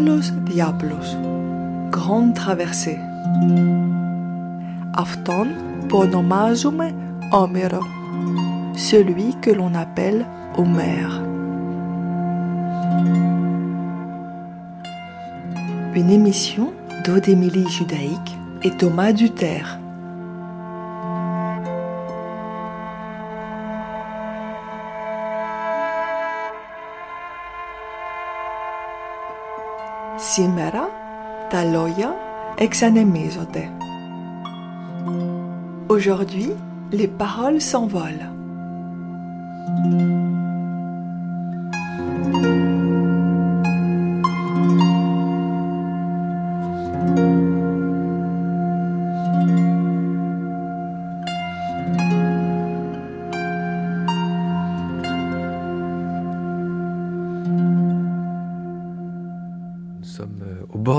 Μεγάλος διάπλος. Grande traversée. Αυτόν που ονομάζουμε Homero. Celui que l'on appelle Homère. Une émission d'Odémilie Judaïque et Thomas Duterre. Σήμερα τα λόγια εξανεμίζονται. Aujourd'hui, les paroles s'envolent.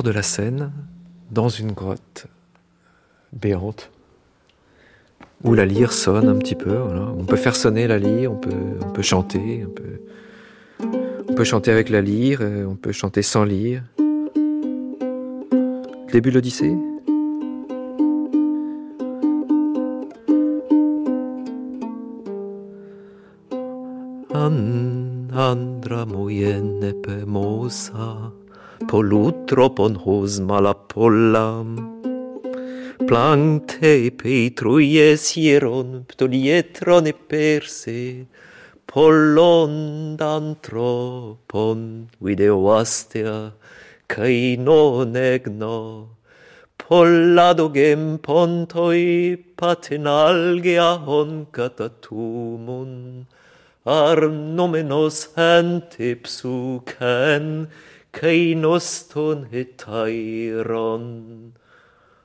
De la Seine, dans une grotte béante, où la lyre sonne un petit peu. On peut faire sonner la lyre, on peut, on peut chanter, on peut, on peut chanter avec la lyre, euh, on peut chanter sans lyre. Début de l'Odyssée? An andra mojene pemosa polutropon hos malapollam plantae petruies hieron ptolietron e perse. Pollon d'antropon videoastea cae non egno. Polladogem pontoi patenalgea hon catatumun arnomenos nomenos antipsu cain oston hetairon,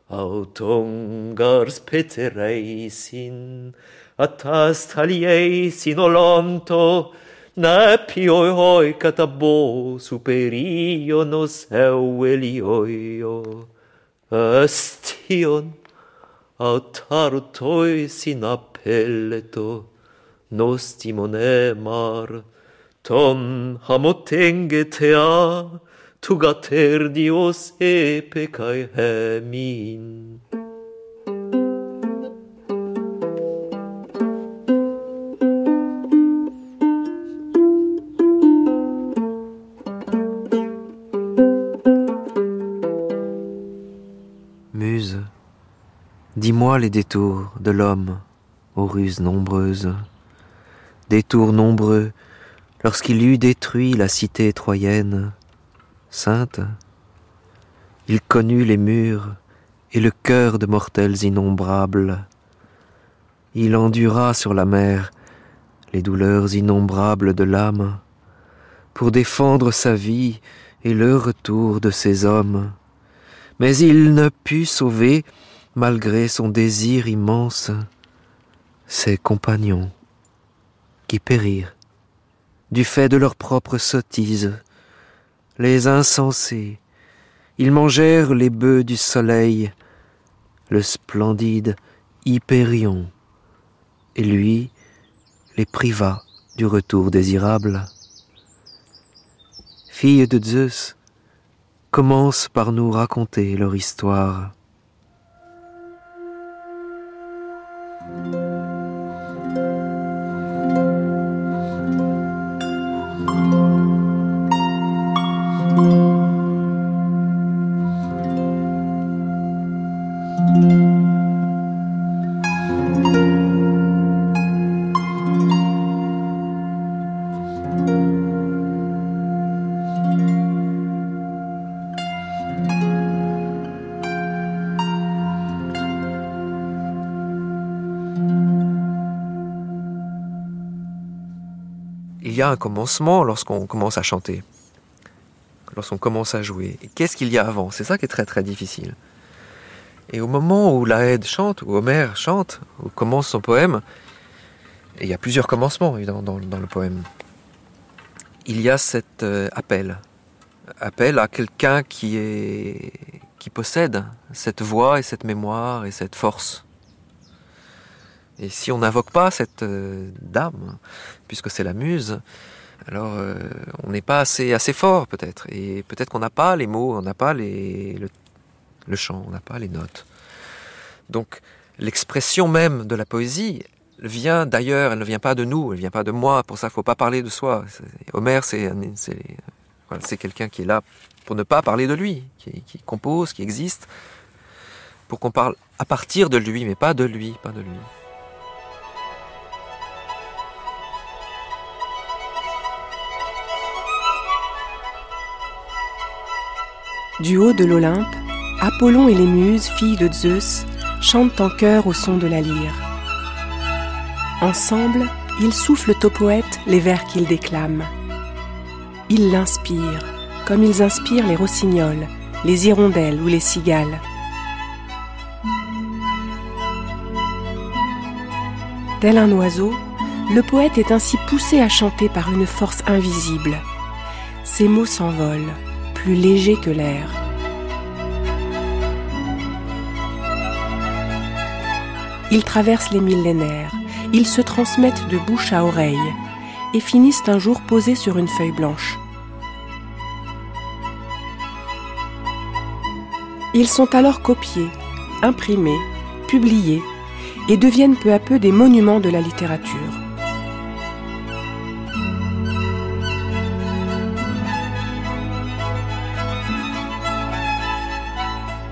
aut ongars petereisin, atas talieisin olonto, napioi hoi catabo superionos eu elioio. Astion, aut harutoi sin appelleto, mar, dios. Muse, dis-moi les détours de l'homme aux ruses nombreuses, détours nombreux lorsqu'il eut détruit la cité troyenne, sainte, il connut les murs et le cœur de mortels innombrables. Il endura sur la mer les douleurs innombrables de l'âme pour défendre sa vie et le retour de ses hommes. Mais il ne put sauver, malgré son désir immense, ses compagnons qui périrent du fait de leur propre sottise les insensés. Ils mangèrent les bœufs du soleil, le splendide Hypérion, et lui les priva du retour désirable. Fille de Zeus, commence par nous raconter leur histoire. Il y a un commencement lorsqu'on commence à chanter, lorsqu'on commence à jouer. Qu'est-ce qu'il y a avant C'est ça qui est très très difficile. Et au moment où la chante, où Homère chante, où commence son poème, et il y a plusieurs commencements évidemment dans, le poème, il y a cet euh, appel, appel à quelqu'un qui possède cette voix et cette mémoire et cette force. Et si on n'invoque pas cette euh, dame, puisque c'est la muse, Alors, euh, on n'est pas assez, assez fort, peut-être. Et peut-être qu'on n'a pas les mots, on n'a pas les, le, le chant, on n'a pas les notes. Donc, l'expression même de la poésie vient d'ailleurs, elle ne vient pas de nous, elle ne vient pas de moi. Pour ça, il ne faut pas parler de soi. Homère, c'est voilà, quelqu'un qui est là pour ne pas parler de lui, qui, qui compose, qui existe, pour qu'on parle à partir de lui, mais pas de lui, pas de lui. Du haut de l'Olympe, Apollon et les muses, filles de Zeus, chantent en chœur au son de la lyre. Ensemble, ils soufflent au poète les vers qu'ils déclament. Ils l'inspirent, comme ils inspirent les rossignols, les hirondelles ou les cigales. Tel un oiseau, le poète est ainsi poussé à chanter par une force invisible. Ses mots s'envolent, plus légers que l'air. Ils traversent les millénaires, ils se transmettent de bouche à oreille et finissent un jour posés sur une feuille blanche. Ils sont alors copiés, imprimés, publiés et deviennent peu à peu des monuments de la littérature.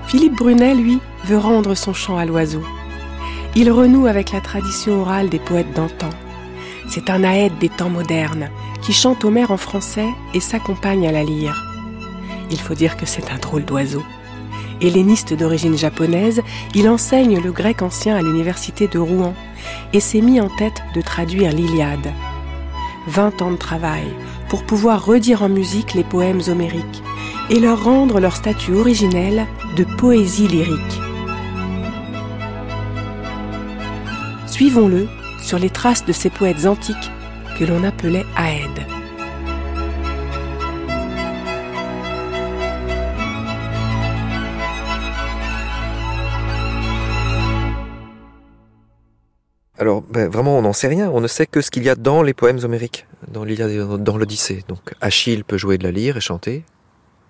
Philippe Brunet, lui, veut rendre son chant à l'oiseau. Il renoue avec la tradition orale des poètes d'antan. C'est un aède des temps modernes qui chante Homère en français et s'accompagne à la lyre. Il faut dire que c'est un drôle d'oiseau. Helléniste d'origine japonaise, il enseigne le grec ancien à l'université de Rouen et s'est mis en tête de traduire l'Iliade. Vingt ans de travail pour pouvoir redire en musique les poèmes homériques et leur rendre leur statut originel de poésie lyrique. Suivons-le sur les traces de ces poètes antiques que l'on appelait Aèdes. Alors, ben, vraiment, on n'en sait rien. On ne sait que ce qu'il y a dans les poèmes homériques, dans l'Odyssée. Donc, Achille peut jouer de la lyre et chanter.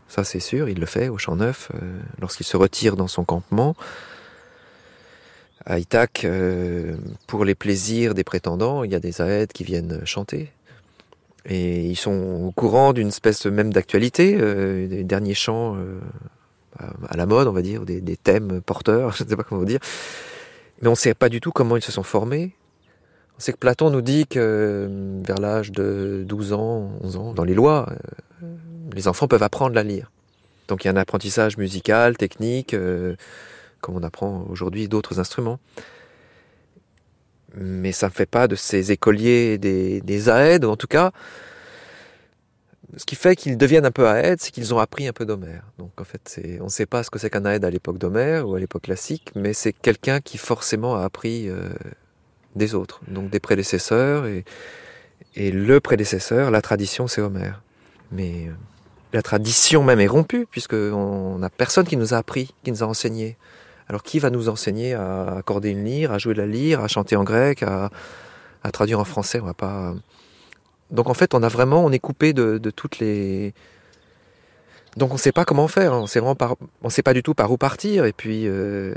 Ça, c'est sûr. Il le fait au Champ Neuf, euh, lorsqu'il se retire dans son campement à Ithaque, euh, pour les plaisirs des prétendants, il y a des aèdes qui viennent chanter. Et ils sont au courant d'une espèce même d'actualité, euh, des derniers chants euh, à la mode, on va dire, des, thèmes porteurs, je ne sais pas comment dire. Mais on ne sait pas du tout comment ils se sont formés. On sait que Platon nous dit que vers l'âge de 12 ans, 11 ans, dans les lois, les enfants peuvent apprendre la lire. Donc il y a un apprentissage musical, technique, comme on apprend aujourd'hui d'autres instruments. Mais ça ne fait pas de ces écoliers des, des ou en tout cas, ce qui fait qu'ils deviennent un peu aèdes, c'est qu'ils ont appris un peu d'Homère. Donc en fait, on ne sait pas ce que c'est qu'un aède à l'époque d'Homère ou à l'époque classique, mais c'est quelqu'un qui forcément a appris euh, des autres, donc des prédécesseurs, et, et le prédécesseur, la tradition, c'est Homère. Mais euh, la tradition même est rompue, puisqu'on n'a personne qui nous a appris, qui nous a enseigné. Alors qui va nous enseigner à accorder une lyre, à jouer la lyre, à chanter en grec, à, traduire en français? On va pas. Donc en fait, on a vraiment, on est coupé de, toutes les. Donc on ne sait pas comment faire. On sait vraiment on sait pas du tout par où partir. Et puis euh,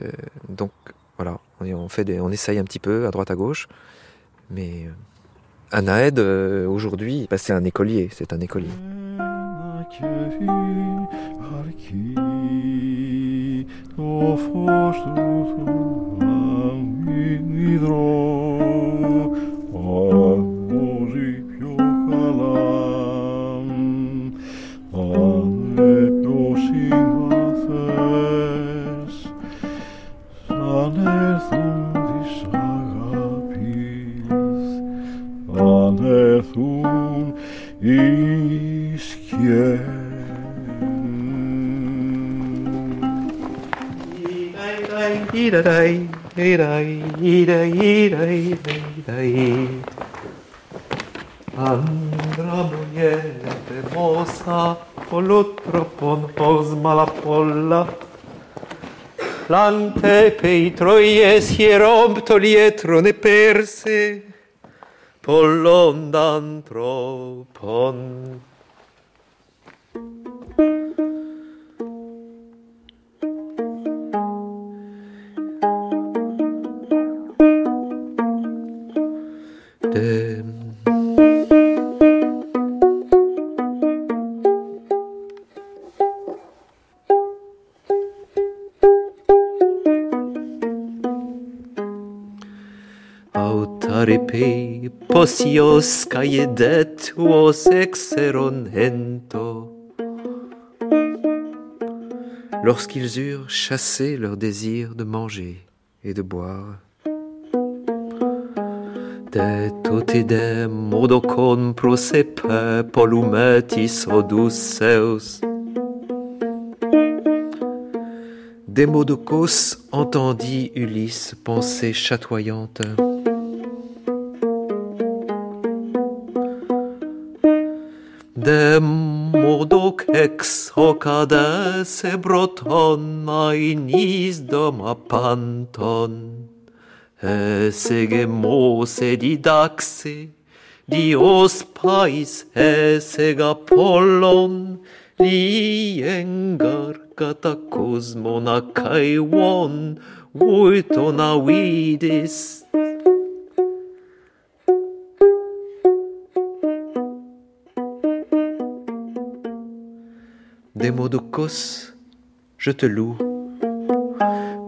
donc voilà, on fait, on essaye un petit peu à droite à gauche, mais euh, un aide euh, aujourd'hui, bah, c'est un écolier, c'est un écolier. κερί αρκεί το φως του θαυμίδρο αρμόζει πιο καλά αν πιο συμπαθές σαν έρθουν της αγάπης αν έρθουν οι tiene. Andra mujer hermosa, polotropon posma la polla. Lante pei troies hierompto lietro ne perse, pollon d'antropon Lorsqu'ils eurent chassé leur désir de manger et de boire, de totide modocon prosepe polumetis odusseus. Demodocos entendit Ulysse penser chatoyante. ex hoc ad esse broton mainis doma panton. Esse gemos e didaxe, Dios pais esse gapollon, Li engar katakosmon acaion, Uiton avidis, des mots de cos, je te loue,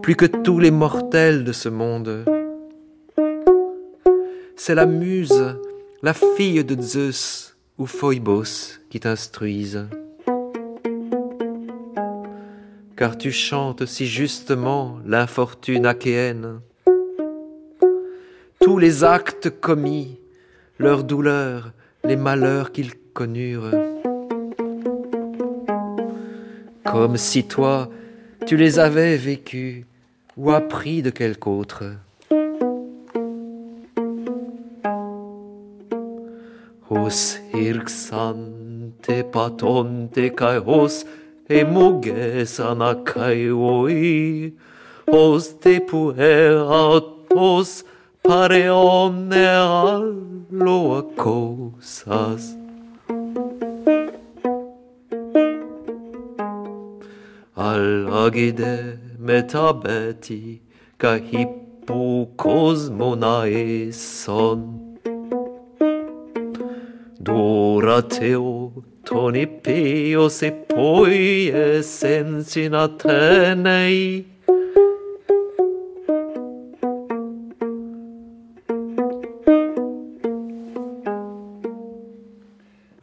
plus que tous les mortels de ce monde. C'est la muse, la fille de Zeus ou Phoebos qui t'instruisent. Car tu chantes si justement l'infortune achéenne. Tous les actes commis, leurs douleurs, les malheurs qu'ils connurent comme si toi, tu les avais vécus ou appris de quelque autre. Os hirxante patonte kai os emuges anakai oi, os te puer pareone alloa cosas. Αλλαγίδε μεταβέτη κα χύπου κόσμονα εσόν. Durateo toni pio se poi essensi na tenei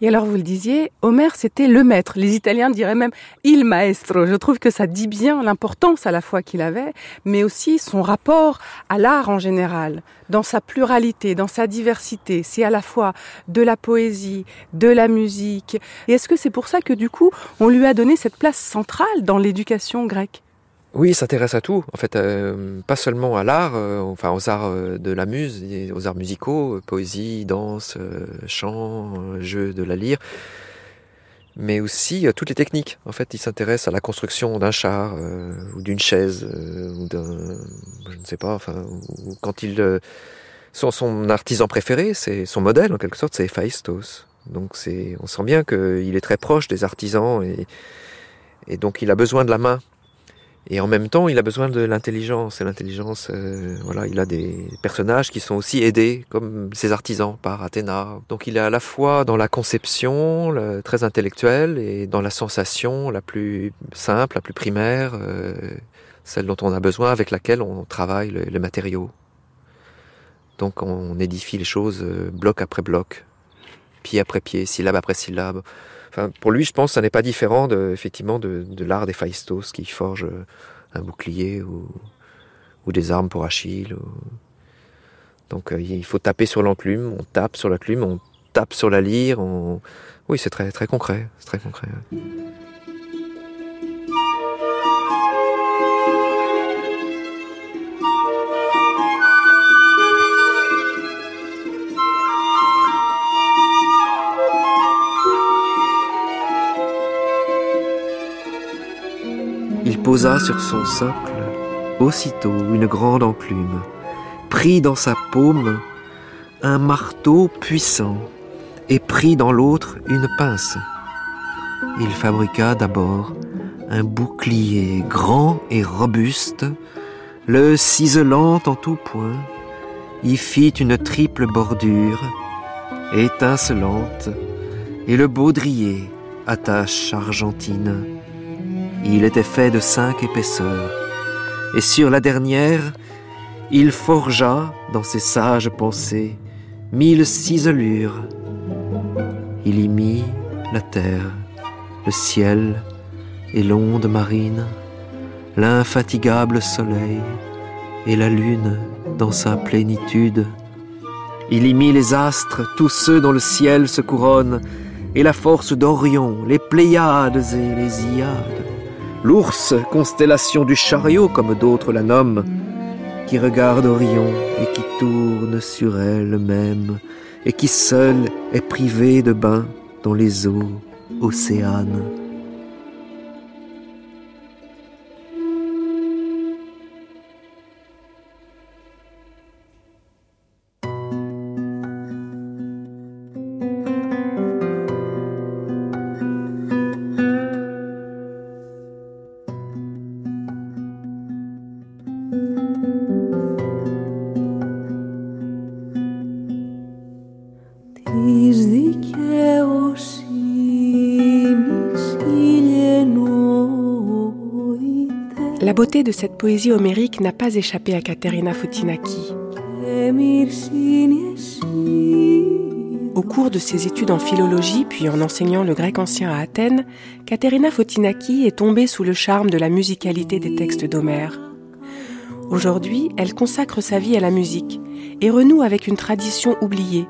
alors, vous le disiez, Homère, c'était le maître. Les Italiens diraient même il maestro. Je trouve que ça dit bien l'importance à la fois qu'il avait, mais aussi son rapport à l'art en général, dans sa pluralité, dans sa diversité. C'est à la fois de la poésie, de la musique. Et est-ce que c'est pour ça que du coup, on lui a donné cette place centrale dans l'éducation grecque? Oui, il s'intéresse à tout, en fait, euh, pas seulement à l'art, euh, enfin aux arts euh, de la muse, aux arts musicaux, poésie, danse, chant, jeu de la lyre, mais aussi toutes les techniques. En fait, il s'intéresse à la construction d'un char ou d'une chaise ou d'un, je ne sais pas, enfin, quand il, son, son artisan préféré, c'est son modèle en quelque sorte, c'est Héphaïstos. Donc on sent bien qu'il est très proche des artisans et, et donc il a besoin de la main et en même temps, il a besoin de l'intelligence. Et l'intelligence, euh, voilà, il a des personnages qui sont aussi aidés, comme ses artisans, par Athéna. Donc il est à la fois dans la conception, très intellectuelle, et dans la sensation la plus simple, la plus primaire, euh, celle dont on a besoin, avec laquelle on travaille les matériaux. Donc on édifie les choses euh, bloc après bloc, pied après pied, syllabe après syllabe pour lui, je pense, ça n'est pas différent de, effectivement de, l'art des Phaistos qui forge euh, un bouclier ou, des armes pour Achille. Donc euh, il faut taper sur l'enclume, on tape sur la l'enclume, on tape sur la lyre. Oui, c'est très, très concret. C'est très concret. Posa sur son socle aussitôt une grande enclume, prit dans sa paume un marteau puissant et prit dans l'autre une pince. Il fabriqua d'abord un bouclier grand et robuste, le ciselant en tout point, y fit une triple bordure, étincelante, et le baudrier attache argentine. Il était fait de cinq épaisseurs, et sur la dernière, il forgea, dans ses sages pensées, mille ciselures. Il y mit la terre, le ciel et l'onde marine, l'infatigable soleil et la lune dans sa plénitude. Il y mit les astres, tous ceux dont le ciel se couronne, et la force d'Orion, les Pléiades et les Iades, l'ours, constellation du chariot comme d'autres la nomment, qui regarde Orion et qui tourne sur elle-même, et qui seul est privé de bain dans les eaux océanes. De cette poésie homérique n'a pas échappé à Katerina Fotinaki. Au cours de ses études en philologie, puis en enseignant le grec ancien à Athènes, Katerina Fotinaki est tombée sous le charme de la musicalité des textes d'Homère. Aujourd'hui, elle consacre sa vie à la musique et renoue avec une tradition oubliée,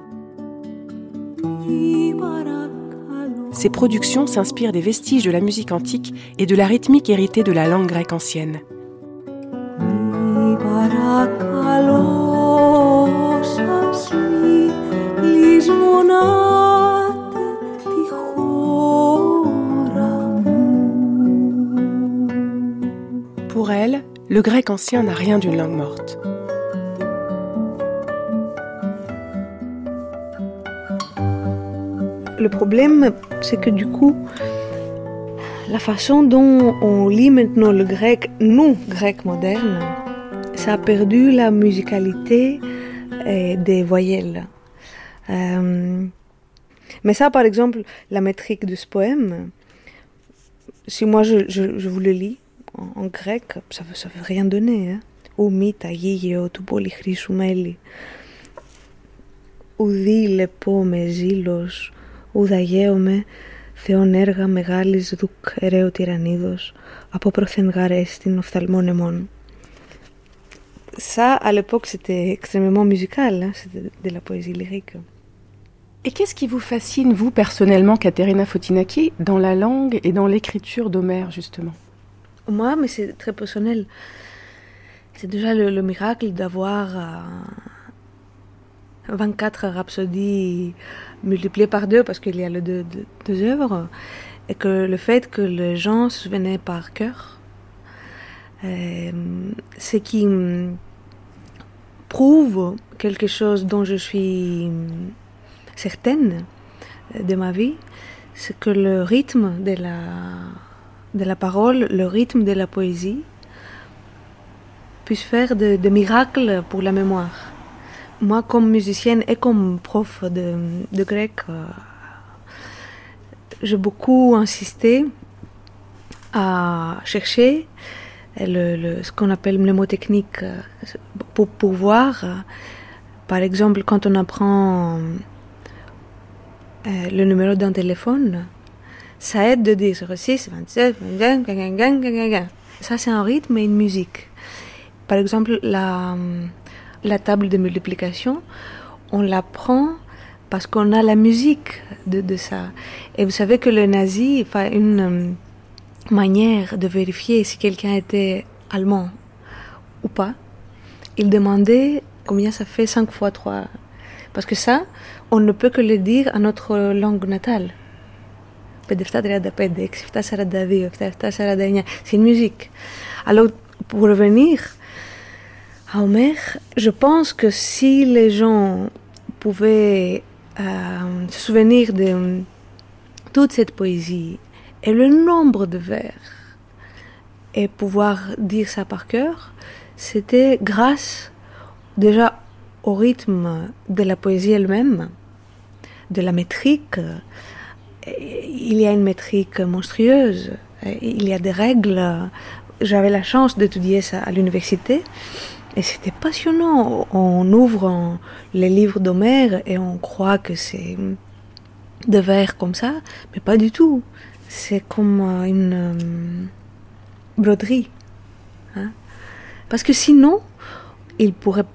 Ses productions s'inspirent des vestiges de la musique antique et de la rythmique héritée de la langue grecque ancienne. Pour elle, le grec ancien n'a rien d'une langue morte. Le problème, c'est que du coup, la façon dont on lit maintenant le grec, nous, grec moderne, ça a perdu la musicalité euh, des voyelles. Euh, mais ça, par exemple, la métrique de ce poème, si moi je, je, vous le lis en, grec, ça ne veut, rien donner. Hein? Ou mita, yigio, tu polychrysumeli. Ou le pome zilos, ουδαγέομαι θεόν έργα μεγάλης δουκ ερέου τυραννίδος, από προθενγάρ έστιν οφθαλμών αιμών. Ça, à l'époque, c'était extrêmement musical, hein, c'était de la poésie lyrique. Et qu'est-ce qui vous fascine, vous, personnellement, Katerina Fotinaki, dans la langue et dans l'écriture d'Homère, justement? Moi, mais c'est très personnel. C'est déjà le, le miracle d'avoir euh, 24 rhapsodies multipliées par deux parce qu'il y a les deux, œuvres, et que le fait que les gens se souvenaient par cœur, ce qui prouve quelque chose dont je suis certaine de ma vie, c'est que le rythme de la, de la parole, le rythme de la poésie, puisse faire de, de miracles pour la mémoire. Moi, comme musicienne et comme prof de, grec, euh, j'ai beaucoup insisté à chercher le, ce qu'on appelle mnémotechnique euh, pour pouvoir, euh, par exemple, quand on apprend le numéro d'un téléphone, ça aide de dire 06, 27, ça c'est un rythme et une musique. Par exemple, la la table de multiplication, on la prend parce qu'on a la musique de, ça. Et vous savez que le nazi, enfin, une euh, manière de vérifier si quelqu'un était allemand ou pas, il demandait combien ça fait 5 fois 3. Parce que ça, on ne peut que le dire à notre langue natale. C'est une musique. Alors, pour revenir à Homer, je pense que si les gens pouvait euh, se souvenir de toute cette poésie et le nombre de vers et pouvoir dire ça par cœur, c'était grâce déjà au rythme de la poésie elle-même, de la métrique. Il y a une métrique monstrueuse, il y a des règles. J'avais la chance d'étudier ça à l'université et c'était passionnant. On ouvre les livres d'Homère et on croit que c'est des vers comme ça, mais pas du tout. C'est comme une euh, broderie. Hein. Parce que sinon, il pourrait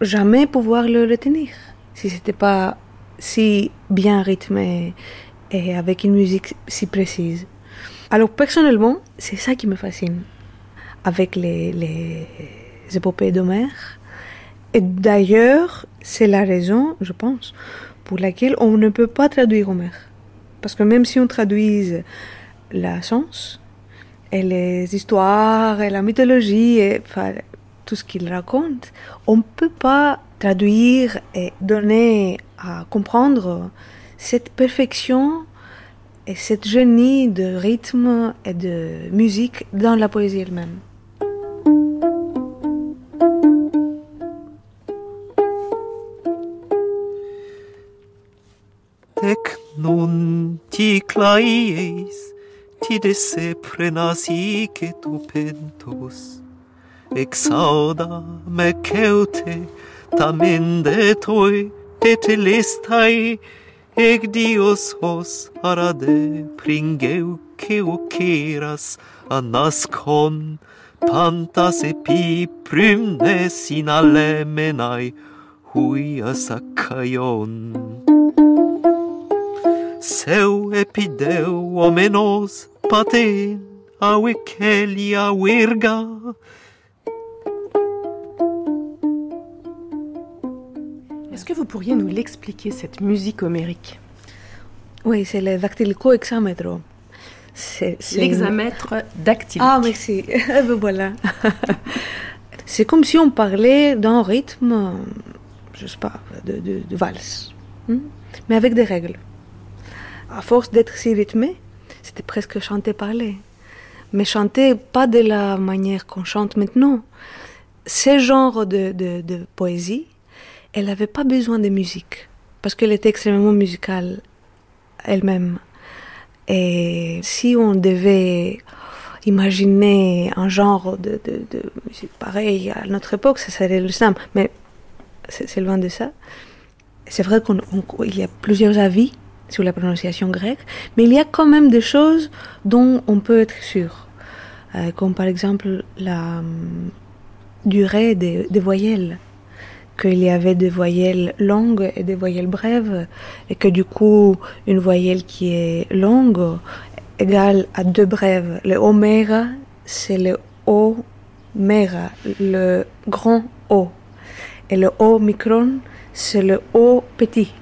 jamais pouvoir le retenir si c'était pas si bien rythmé et avec une musique si précise. Alors personnellement, c'est ça qui me fascine avec les épopées d'Homère. Et d'ailleurs, c'est la raison, je pense, pour laquelle on ne peut pas traduire Homère. Parce que même si on traduise la sens, et les histoires, et la mythologie, et tout ce qu'il raconte, on ne peut pas traduire et donner à comprendre cette perfection et cette génie de rythme et de musique dans la poésie elle-même. non ti claieis, tidesse prenasi che tu pentos, exauda me ceute, tamen de toi listai, ec dios hos arade pringeu che oceras anascon, pantas epi prymnes in alemenai, huias acaion. Seu epideu omenos wirga. Est-ce que vous pourriez nous l'expliquer, cette musique homérique? Oui, c'est le dactylico-hexamètre. C'est l'examètre dactylique. Ah, merci. Ben voilà. c'est comme si on parlait d'un rythme, je sais pas, de, de, de valse, hmm? mais avec des règles à force d'être si rythmé, c'était presque chanter-parler. Mais chanter pas de la manière qu'on chante maintenant. Ce genre de, de, poésie, elle n'avait pas besoin de musique, parce qu'elle était extrêmement musicale elle-même. Et si on devait imaginer un genre de, de, musique pareil à notre époque, ça serait le slam. Mais c'est loin de ça. C'est vrai qu'il y a plusieurs avis sur la prononciation grecque, mais il y a quand même des choses dont on peut être sûr, euh, comme par exemple la hum, durée des, voyelles, qu'il y avait des voyelles longues et des voyelles brèves, et que du coup une voyelle qui est longue égale à deux brèves. Le oméga, c'est le o méga, le grand O, et le o micron, c'est le o petit.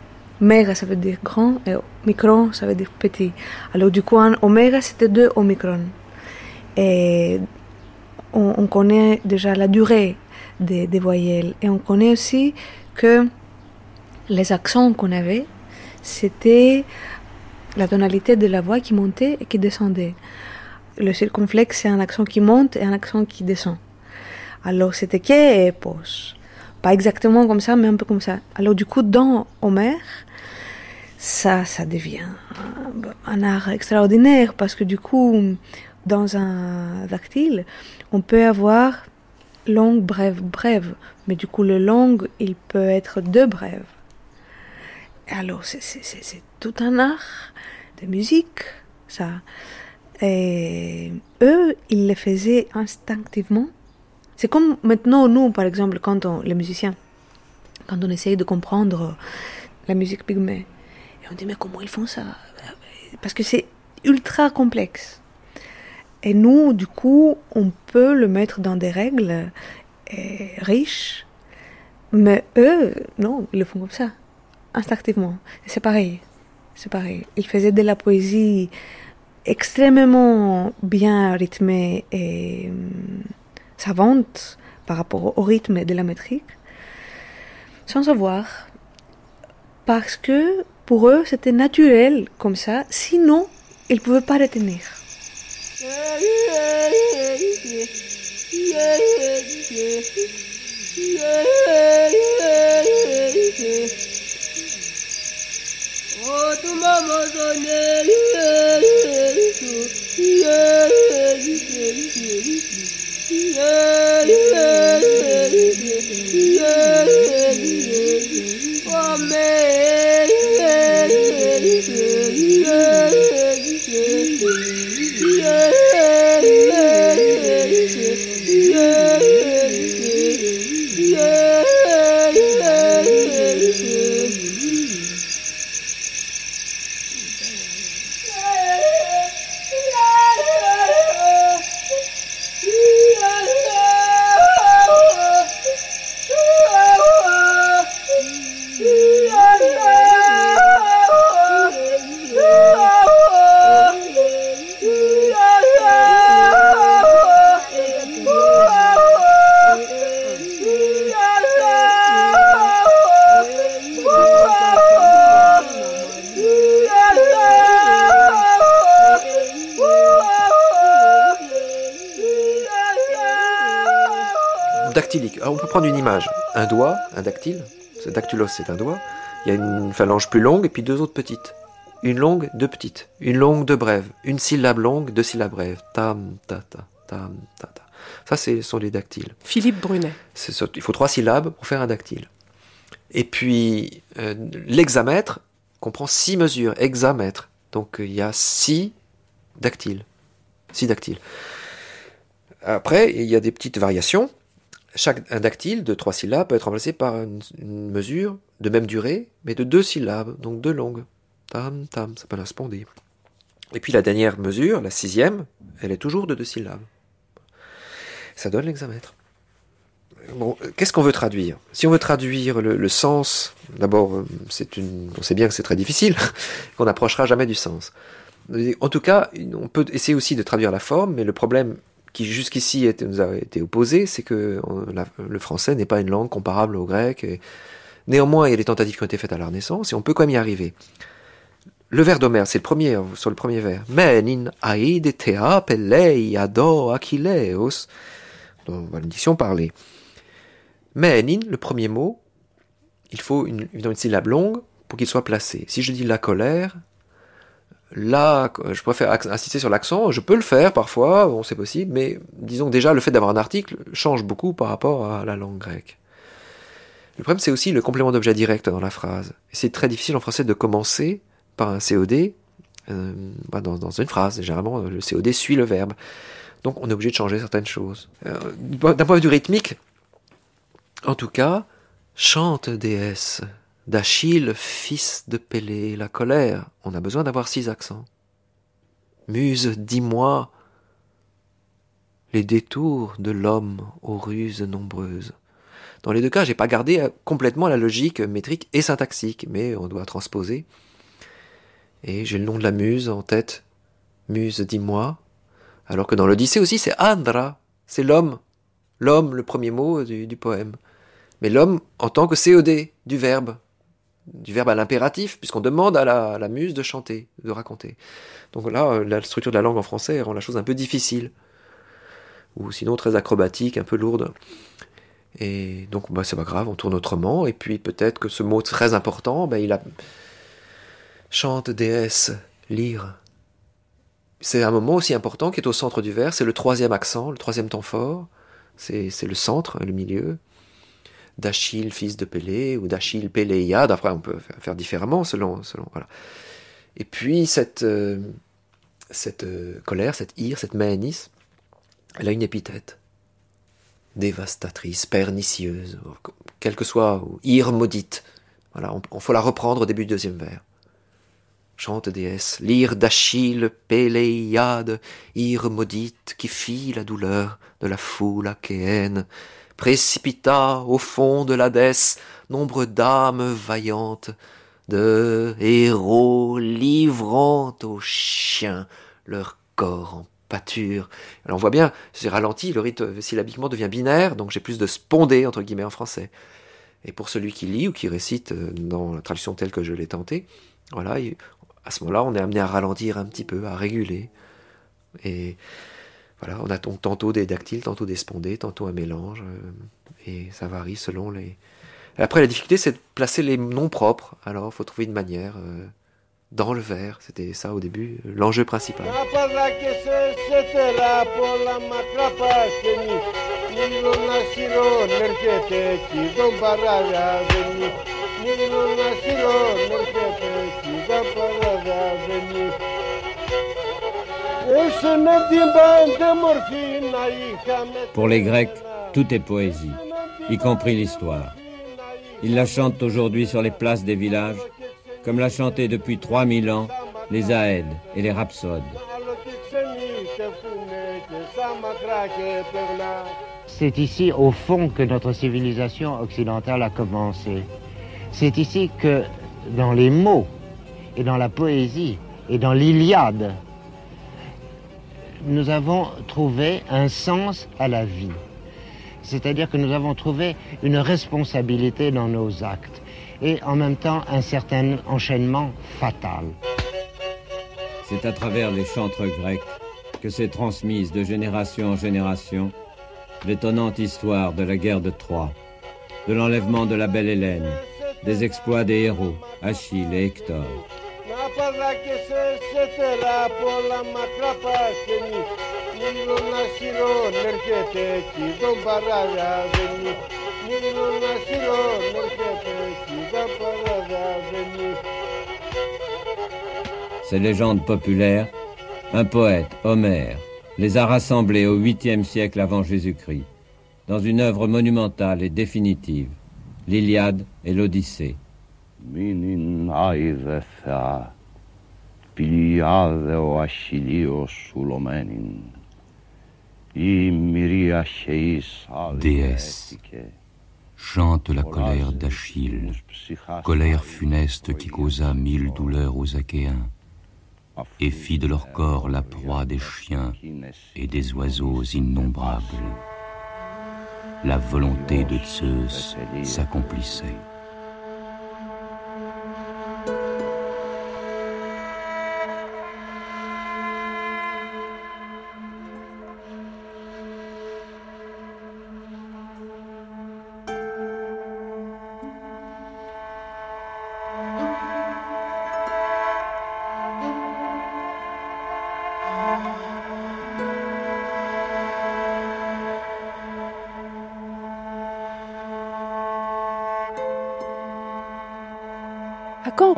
Méga, ça veut dire grand, et micron, ça veut dire petit. Alors, du coup, en oméga, c'était deux omicron. Et on, connaît déjà la durée des, voyelles. Et on connaît aussi que les accents qu'on avait, c'était la tonalité de la voix qui montait et qui descendait. Le circonflexe, c'est un accent qui monte et un accent qui descend. Alors, c'était que et. Pas exactement comme ça, mais un peu comme ça. Alors du coup, dans Homère, ça, ça devient un art extraordinaire parce que du coup, dans un dactyle, on peut avoir longue, brève, brève. Mais du coup, le long, il peut être deux brèves. Alors, c'est tout un art de musique, ça. Et eux, ils le faisaient instinctivement c'est comme maintenant, nous, par exemple, quand on, les musiciens, quand on essaye de comprendre la musique pygmée, et on dit, mais comment ils font ça? Parce que c'est ultra complexe. Et nous, du coup, on peut le mettre dans des règles euh, riches, mais eux, non, ils le font comme ça, instinctivement. C'est pareil, c'est pareil. Ils faisaient de la poésie extrêmement bien rythmée et hum, savante par rapport au rythme de la métrique, sans savoir. parce que pour eux c'était naturel comme ça, sinon ils ne pouvaient pas retenir. Dactylique. On peut prendre une image. Un doigt, un dactyle. Ce dactylos, c'est un doigt. Il y a une phalange plus longue et puis deux autres petites. Une longue, deux petites. Une longue, deux brèves. Une syllabe longue, deux syllabes brèves. Tam, ta, ta, tam, ta, ta. Ça, ce sont les dactyles. Philippe Brunet. Il faut trois syllabes pour faire un dactyle. Et puis, euh, l'hexamètre comprend six mesures. Hexamètre. Donc, euh, il y a six dactyles. Six dactyles. Après, il y a des petites variations. Chaque dactyle de trois syllabes peut être remplacé par une, mesure de même durée, mais de deux syllabes, donc deux longues. Tam, tam, ça un spondé. Et puis la dernière mesure, la sixième, elle est toujours de deux syllabes. Ça donne l'hexamètre. Bon, euh, qu'est-ce qu'on veut traduire? Si on veut traduire le, sens, d'abord, euh, on sait bien que c'est très difficile, qu'on n'approchera jamais du sens. En tout cas, on peut essayer aussi de traduire la forme, mais le problème qui jusqu'ici nous a été opposé, c'est que le français n'est pas une langue comparable au grec. Néanmoins, il y a des tentatives qui ont été faites à la Renaissance, et on peut quand même y arriver. Le vers d'Homère, c'est le premier, sur le premier vers. Men in aide thea pelei ado achilleos. Une diction parlée. Men le premier mot, il faut une syllabe longue pour qu'il soit placé. Si je dis la colère, là, je préfère insister sur l'accent. Je peux le faire parfois, bon, c'est possible, mais disons déjà le fait d'avoir un article change beaucoup par rapport à la langue grecque. Le problème, c'est aussi le complément d'objet direct dans la phrase. C'est très difficile en français de commencer par un COD euh, bah, dans, dans une phrase. Généralement, le COD suit le verbe. Donc, on est obligé de changer certaines choses. Euh, D'un point de vue rythmique, en tout cas, chante déesse d'Achille, fils de Pélée, la colère. On a besoin d'avoir six accents. Muse, dis-moi les détours de l'homme aux ruses nombreuses. Dans les deux cas, j'ai pas gardé euh, complètement la logique métrique et syntaxique, mais on doit transposer. Et j'ai le nom de la muse en tête. Muse, dis-moi. Alors que dans l'Odyssée aussi, c'est Andra. C'est l'homme. L'homme, le premier mot du, du poème. Mais l'homme en tant que COD du verbe. Du verbe à l'impératif, puisqu'on demande à la, muse de chanter, de raconter. Donc là, euh, la structure de la langue en français rend la chose un peu difficile. Ou sinon très acrobatique, un peu lourde. Et donc, bah, c'est pas grave, on tourne autrement. Et puis, peut-être que ce mot très important, bah, il a. Chante, déesse, lire. C'est un moment aussi important qui est au centre du vers. C'est le troisième accent, le troisième temps fort. C'est le centre, le milieu. D'Achille, fils de Pélée, ou d'Achille, Péléiade. Après, on peut faire- différemment selon. selon voilà. Et puis, cette, euh, cette euh, colère, cette ire, cette méanis, elle a une épithète dévastatrice, pernicieuse, quelle que soit, ou ire maudite. Voilà, on, faut la reprendre au début du deuxième vers. Chante déesse, lyre d'Achille, Péléiade, ire maudite qui fit la douleur de la foule achéenne, précipita au fond de l'Hadès nombre d'âmes vaillantes, de héros livrant aux chiens leur corps en pâture. Alors on voit bien, j'ai ralenti, le rythme syllabiquement devient binaire, donc j'ai plus de spondé, entre guillemets, en français. Et pour celui qui lit ou qui récite euh, dans la traduction telle que je l'ai tentée, voilà, à ce moment-là, on est amené à ralentir un petit peu, à réguler. Et on a tantôt des dactyles, tantôt des spondés, tantôt un mélange. Euh, et ça varie selon les. après, la difficulté, c'est de placer les noms propres. Alors, il faut trouver une manière. Euh, dans le verre, c'était ça au début, l'enjeu principal. Pour les Grecs, tout est poésie, y compris l'histoire. Ils la chantent aujourd'hui sur les places des villages, comme l'a chanté depuis 3000 ans les Aèdes et les Rhapsodes. C'est ici, au fond, que notre civilisation occidentale a commencé. C'est ici que, dans les mots, et dans la poésie, et dans l'Iliade, nous avons trouvé un sens à la vie. C'est-à-dire que nous avons trouvé une responsabilité dans nos actes et en même temps un certain enchaînement fatal. C'est à travers les chantres grecs que s'est transmise de génération en génération l'étonnante histoire de la guerre de Troie, de l'enlèvement de la belle Hélène, des exploits des héros, Achille et Hector. Ces légendes populaires, un poète, Homère, les a rassemblées au 8e siècle avant Jésus-Christ, dans une œuvre monumentale et définitive, l'Iliade et l'Odyssée. Déesse, chante la colère d'Achille, colère funeste qui causa mille douleurs aux Achéens, et fit de leur corps la proie des chiens et des oiseaux innombrables. La volonté de Zeus s'accomplissait.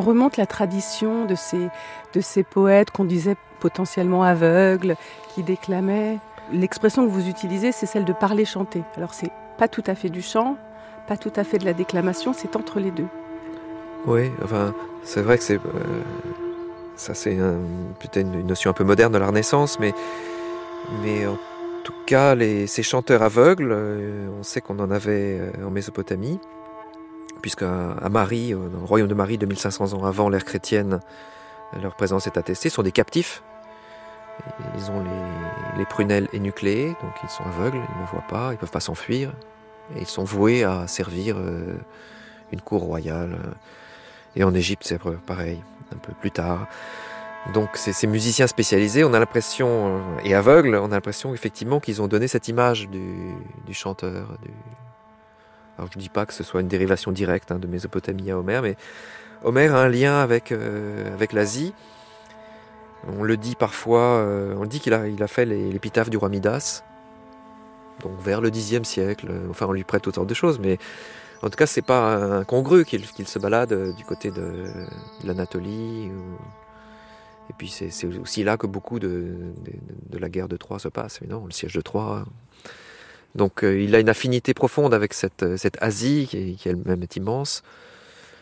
Remonte la tradition de ces, de ces poètes qu'on disait potentiellement aveugles, qui déclamaient L'expression que vous utilisez, c'est celle de parler chanter. Alors c'est pas tout à fait du chant, pas tout à fait de la déclamation, c'est entre les deux. Oui, enfin, c'est vrai que c'est euh, ça, c'est peut-être une notion un peu moderne de la Renaissance, mais mais en tout cas, les, ces chanteurs aveugles, euh, on sait qu'on en avait euh, en Mésopotamie puisqu'à Marie, euh, dans le royaume de Marie, 2500 ans avant l'ère chrétienne, leur présence est attestée, sont des captifs. Ils ont les, prunelles énucléées, donc ils sont aveugles, ils ne voient pas, ils ne peuvent pas s'enfuir. Et ils sont voués à servir euh, une cour royale. Et en Égypte, c'est pareil, un peu plus tard. Donc ces, musiciens spécialisés, on a l'impression, euh, et aveugles, on a l'impression effectivement qu'ils ont donné cette image du, chanteur, alors je ne dis pas que ce soit une dérivation directe hein, de Mésopotamie à Homère, mais Homère a un lien avec, euh, l'Asie. On le dit parfois, euh, on dit qu'il a, fait l'épitaphe du roi Midas, donc vers le Xe siècle. Enfin, on lui prête autant de choses, mais en tout cas, c'est pas incongru qu'il se balade euh, du côté de, l'Anatolie. Et puis, c'est aussi là que beaucoup de, la guerre de Troie se passe, évidemment, le siège de Troie. Donc euh, il a une affinité profonde avec cette, euh, cette Asie qui, qui elle-même est immense.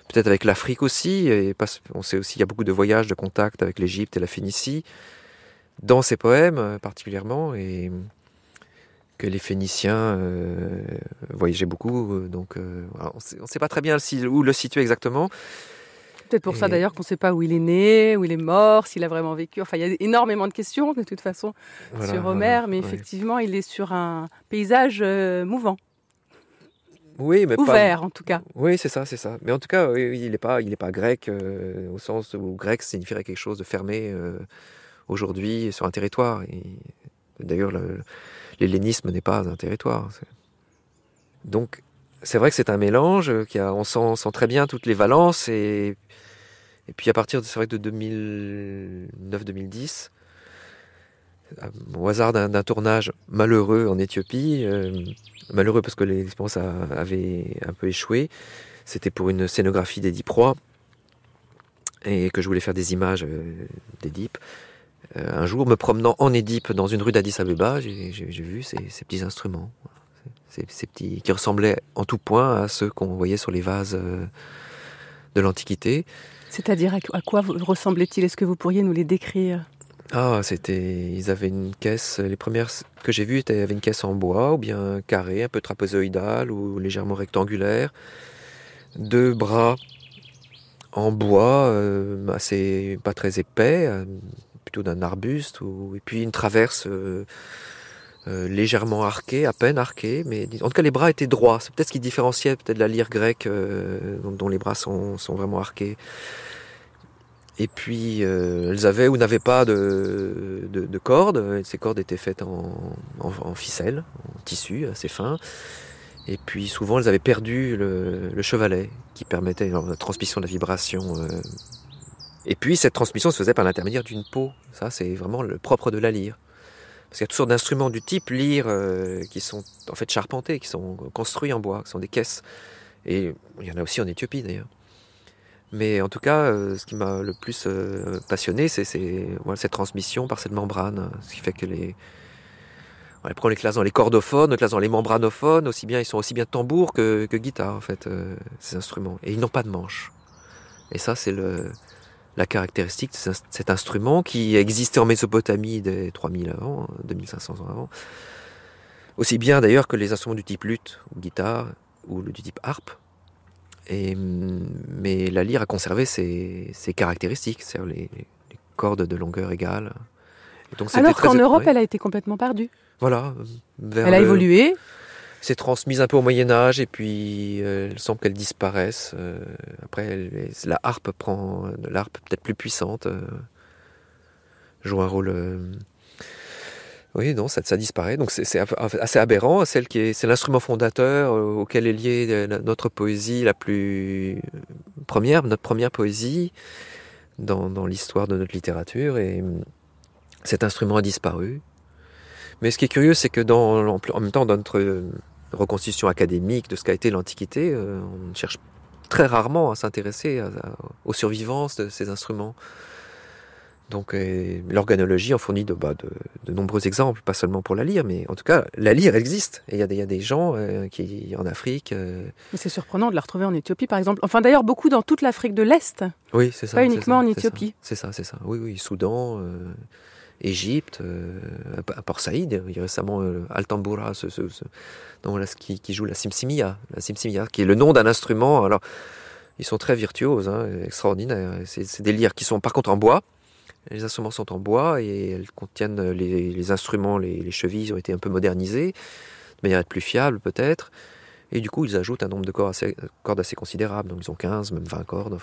Peut-être avec l'Afrique aussi. Et on sait aussi qu'il y a beaucoup de voyages, de contacts avec l'Égypte et la Phénicie dans ses poèmes euh, particulièrement et que les Phéniciens voyageaient beaucoup. Donc on ne sait pas très bien où le situer exactement. Peut-être pour ça d'ailleurs qu'on ne sait pas où il est né, où il est mort, s'il a vraiment vécu. Enfin, il y a énormément de questions de toute façon sur Homère, mais effectivement, il est sur un paysage euh, mouvant. oui, mais ouvert en tout cas. Oui, c'est ça, c'est ça. Mais en tout cas, il n'est pas, il est pas grec au sens où grec signifierait quelque chose de fermé aujourd'hui sur un territoire. D'ailleurs, l'hellénisme n'est pas un territoire. Donc, c'est vrai que c'est un mélange, qui a, on sent, sent, très bien toutes les valences. Et, et puis à partir de, vrai, de 2009-2010, euh, au hasard d'un tournage malheureux en Éthiopie, euh, malheureux parce que l'expérience avait un peu échoué, c'était pour une scénographie d'Édipe Roi, et que je voulais faire des images euh, d'Édipe. un jour, me promenant en Édipe dans une rue d'Addis Abeba, j'ai vu ces, petits instruments, ces, petits qui ressemblaient en tout point à ceux qu'on voyait sur les vases de l'Antiquité. C'est-à-dire à quoi ressemblaient-ils Est-ce que vous pourriez nous les décrire? Ah, c'était. Ils avaient une caisse. Les premières que j'ai vues avaient une caisse en bois, ou bien carré, un peu trapézoïdale ou légèrement rectangulaire. Deux bras en bois, euh, assez pas très épais, euh, plutôt d'un arbuste, et puis une traverse euh, légèrement arquée, à peine arquée, mais en tout cas les bras étaient droits. C'est peut-être ce qui différenciait peut-être la lyre grecque, dont, dont, les bras sont, sont vraiment arqués. Et puis, euh, elles avaient ou n'avaient pas de, de, de, cordes. Ces cordes étaient faites en, en, en, ficelle, en tissu assez fin. Et puis, souvent, elles avaient perdu le, le chevalet qui permettait la transmission de la vibration. Euh. Et puis, cette transmission se faisait par l'intermédiaire d'une peau. Ça, c'est vraiment le propre de la lyre. Parce qu'il y a toutes sortes d'instruments du type lyre euh, qui sont en fait charpentés, qui sont construits en bois, qui sont des caisses. Et il y en a aussi en Éthiopie d'ailleurs. Mais en tout cas, euh, ce qui m'a le plus euh, passionné, c'est cette transmission par cette membrane. Ce qui fait que les. On les classe dans les cordophones, on les classe dans les membranophones, aussi bien, ils sont aussi bien tambours que, que guitare, en fait, ces instruments. Et ils n'ont pas de manche. Et ça, c'est la caractéristique de cet instrument qui existait en Mésopotamie des 3000 avant, 2500 ans avant. Aussi bien d'ailleurs que les instruments du type luth ou guitare ou du type harpe. Et, mais la lyre a conservé ses, ses caractéristiques, c'est-à-dire les, les, cordes de longueur égale. donc Alors qu'en Europe, elle a été complètement perdue. Voilà. elle a évolué. C'est transmise un peu au Moyen Âge et puis euh, il semble qu'elle disparaisse. Euh, après, la harpe prend, l'harpe peut-être plus puissante, euh, joue un rôle euh, oui, non, ça, ça disparaît. Donc c'est assez aberrant. C'est l'instrument fondateur euh, auquel est liée euh, notre poésie la plus première, notre première poésie dans, l'histoire de notre littérature. Et cet instrument a disparu. Mais ce qui est curieux, c'est que dans, en même temps, dans notre euh, reconstitution académique de ce qu'a été l'Antiquité, on cherche très rarement à s'intéresser aux survivances de ces instruments. Donc l'organologie en fournit de, bah, de, de, nombreux exemples, pas seulement pour la lyre, mais en tout cas, la lyre existe. Et il y, y, a des gens euh, qui, en Afrique... Euh... c'est surprenant de la retrouver en Éthiopie, par exemple. Enfin, d'ailleurs, beaucoup dans toute l'Afrique de l'Est. Oui, c'est ça. Pas uniquement ça, en Éthiopie. C'est ça, c'est ça. Oui, oui, Soudan, euh, Égypte, euh, à Port Saïd, il y a récemment euh, Altambura, ce, qui, joue la simsimia, la simsimia, qui est le nom d'un instrument. Alors, ils sont très virtuoses, hein, extraordinaires. C'est des lyres qui sont par contre en bois, les instruments sont en bois et elles contiennent les, instruments, les, les, chevilles ont été un peu modernisées, de manière à être plus fiables peut-être. Et du coup, ils ajoutent un nombre de cordes assez, cordes considérable. Donc, ils ont 15, même 20 cordes.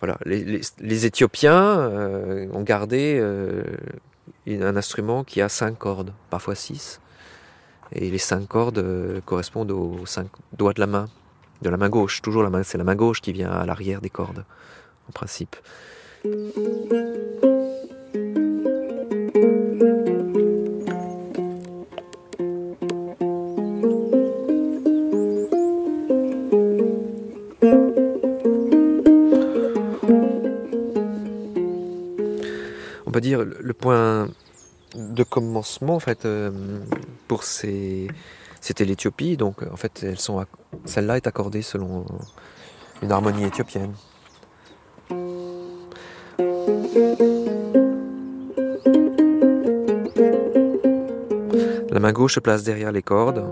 Voilà. Les, Éthiopiens euh, ont gardé euh, un instrument qui a 5 cordes, parfois 6. Et les 5 cordes euh, correspondent aux 5 doigts de la main, de la main gauche. Toujours la main, c'est la main gauche qui vient à l'arrière des cordes, en principe. Dire le point de commencement en fait euh, pour ces c'était l'Éthiopie donc en fait elles sont celle-là est accordée selon une harmonie éthiopienne. La main gauche se place derrière les cordes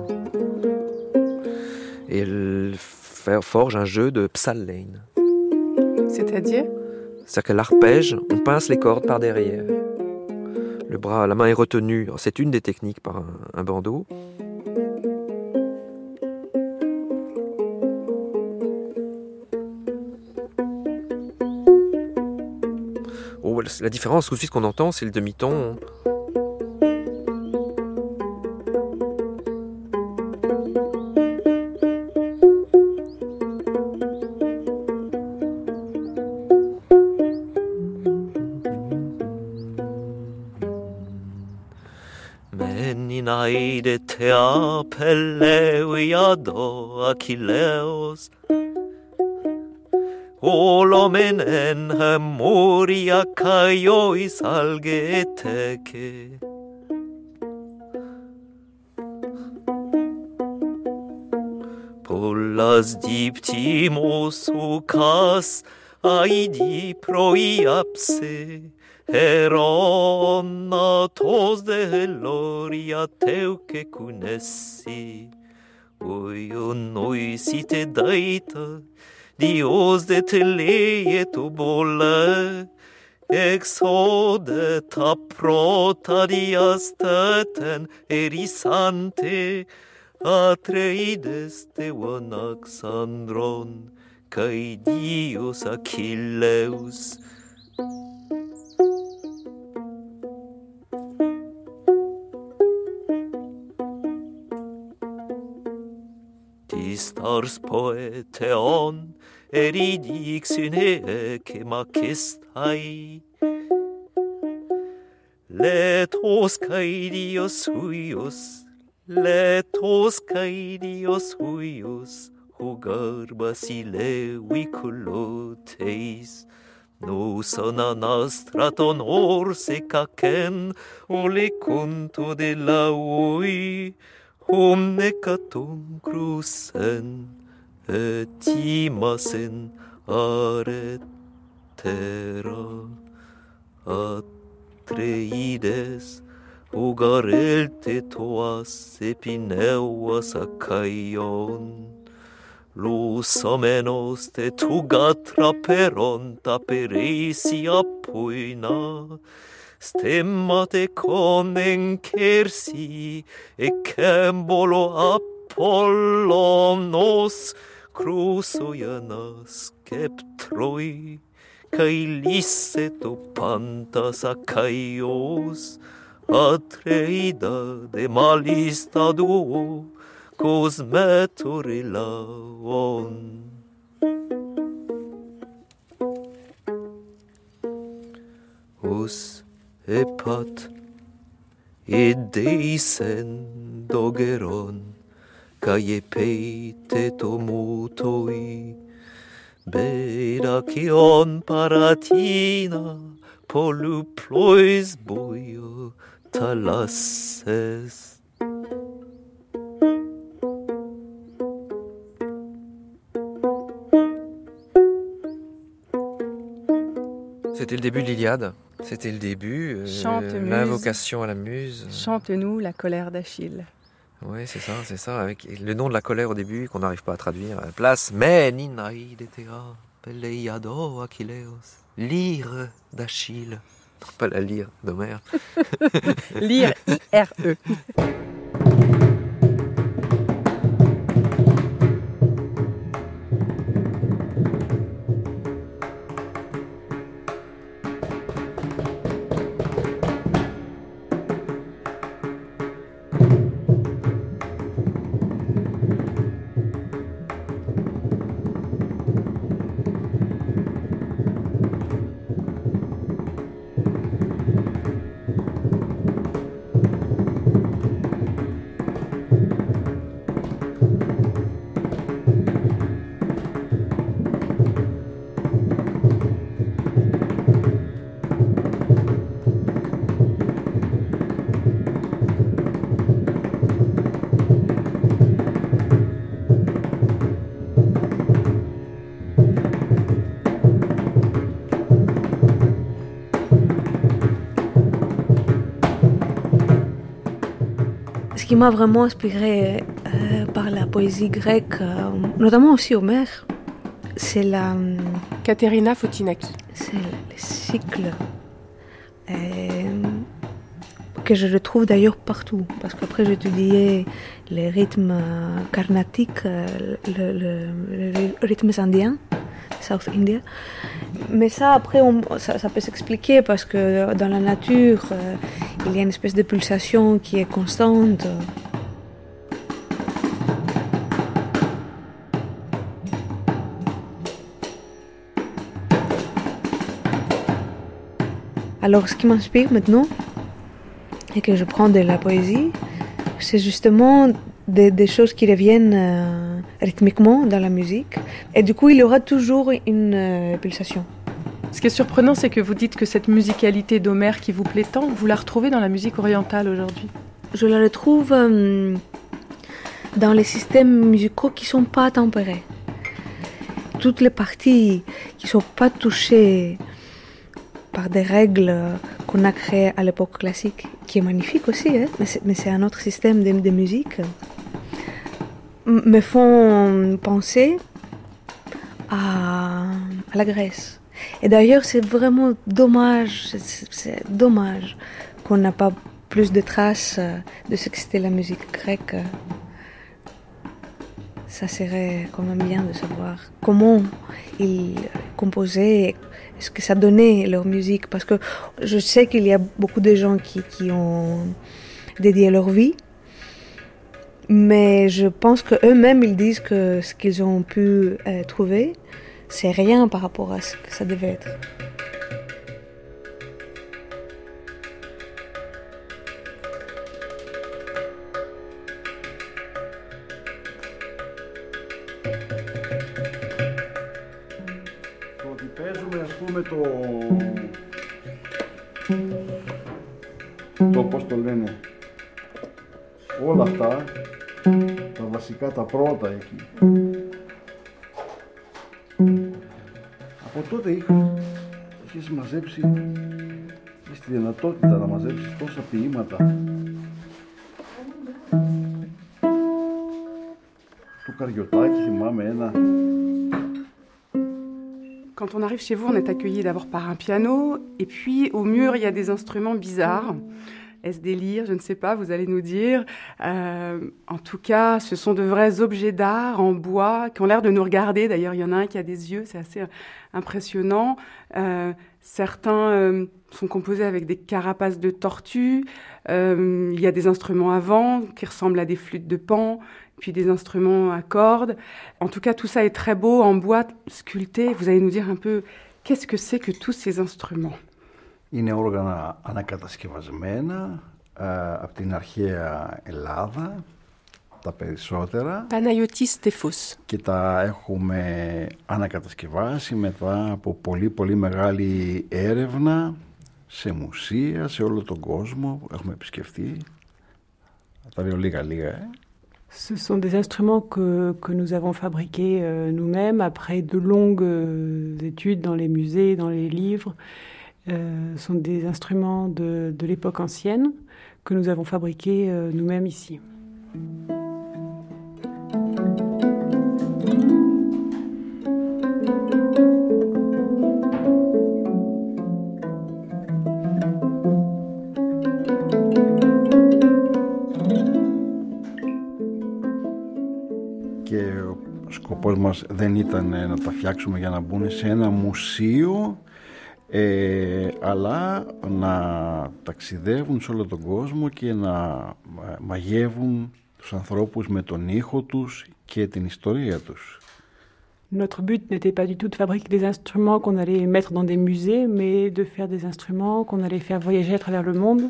et elle forge un jeu de psallein. C'est-à-dire? C'est-à-dire qu'à l'arpège, on pince les cordes par derrière. Le bras, la main est retenue, c'est une des techniques par un, bandeau. Oh, la différence tout de suite qu'on entend, c'est le demi-ton de te teapeleu iado achilleos olomenen hemuria caiois algeteche pullas diptimus ucas αίδι προϊάψε ερώνατος δε λόρια τέου και κουνέσι. Οίον οίσι τε δάιτα, Dios de te leie tu bolle, exode ta prota diasteten erisante, atreides te anaxandron, kai dios achilleus Stars poeteon eridix ec macistai. letos caedios huius letos caedios huius Hugar basileicul teis, Nous ananastraton orsica cen, Olecunto de ui Omne catum crucen, Et timasen aretera. Atreides, Ugarelte toas epineuas acaion, Lus omenos te tuga traperonta per eisia puina, stemmate con enchersi e cembolo Apollonos crusoianas keptroi, cae lisseto pantas acaios, atreida de malista duo, Cosmeturilon. Us epat ideisen dogeron, cae peite tomutoi, bedacion paratina, polu plois boio talasses. C'était le début de l'Iliade. C'était le début. Euh, L'invocation à la muse. Chante-nous la colère d'Achille. Oui, c'est ça, c'est ça. Avec le nom de la colère au début qu'on n'arrive pas à traduire. À la place, mais Ninaïdetea, Peleiado Achilleos. Lire d'Achille. Pas la lire d'Homère. lire I-R-E. qui m'a vraiment inspiré euh, par la poésie grecque, euh, notamment aussi Homère, c'est la. Katerina euh, Fotinaki. C'est le cycle. que je retrouve d'ailleurs partout, parce qu'après j'étudiais les rythmes carnatiques, le, le, les rythmes indiens, South India. Mais ça, après, on, ça, ça, peut s'expliquer parce que dans la nature, il y a une espèce de pulsation qui est constante. Alors, ce qui m'inspire maintenant, et que je prends de la poésie, c'est justement des, choses qui reviennent euh, rythmiquement dans la musique. Et du coup, il y aura toujours une euh, pulsation. Ce qui est surprenant, c'est que vous dites que cette musicalité d'Homère qui vous plaît tant, vous la retrouvez dans la musique orientale aujourd'hui. Je la retrouve euh, dans les systèmes musicaux qui sont pas tempérés. Toutes les parties qui sont pas touchées par des règles qu'on a créées à l'époque classique, qui est magnifique aussi, hein, mais c'est un autre système de, musique, me font penser à la Grèce. Et d'ailleurs, c'est vraiment dommage, c'est dommage qu'on n'a pas plus de traces de ce que c'était la musique grecque. Ça serait quand même bien de savoir comment ils composaient, ce que ça donnait leur musique. Parce que je sais qu'il y a beaucoup de gens qui, ont dédié leur vie. Mais je pense qu'eux-mêmes, ils disent que ce qu'ils ont pu euh, trouver, c'est rien par rapport à ce que ça devait être. Το ότι παίζουμε ας πούμε το... το πώς το λένε όλα αυτά τα βασικά τα πρώτα εκεί από τότε είχα, είχες μαζέψει είχες τη δυνατότητα να μαζέψεις τόσα ποίηματα του Καριωτάκη θυμάμαι ένα Quand on arrive chez vous, on est accueilli d'abord par un piano, et puis au mur, il y a des instruments bizarres. Est-ce délire Je ne sais pas, vous allez nous dire. Euh, en tout cas, ce sont de vrais objets d'art en bois qui ont l'air de nous regarder. D'ailleurs, il y en a un qui a des yeux, c'est assez impressionnant. Euh, certains euh, sont composés avec des carapaces de tortues. Euh, il y a des instruments à vent qui ressemblent à des flûtes de pan, puis des instruments à cordes. En tout cas, tout ça est très beau en bois sculpté. Vous allez nous dire un peu qu'est-ce que c'est que tous ces instruments? Είναι όργανα ανακατασκευασμένα ε, από την αρχαία Ελλάδα, τα περισσότερα. Παναγιώτης Στεφός. Και τα έχουμε ανακατασκευάσει μετά από πολύ πολύ μεγάλη έρευνα σε μουσεία, σε όλο τον κόσμο που έχουμε επισκεφτεί. Τα λέω λίγα λίγα, ε. Ce sont des instruments que, que nous avons fabriqués euh, nous-mêmes après de longues euh, études dans les musées, dans les livres. Euh, sont des instruments de, de l'époque ancienne que nous avons fabriqués euh, nous-mêmes ici. Και ο σκοπός μας δεν ήταν να τα φτιάξουμε για να μπουν σε ένα μουσείο ε, αλλά να ταξιδεύουν σε όλο τον κόσμο και να μαγεύουν τους ανθρώπους με τον ήχο τους και την ιστορία τους. Notre but n'était pas du tout de fabriquer des instruments qu'on allait mettre dans des musées, mais de faire des instruments qu'on allait faire voyager à travers le monde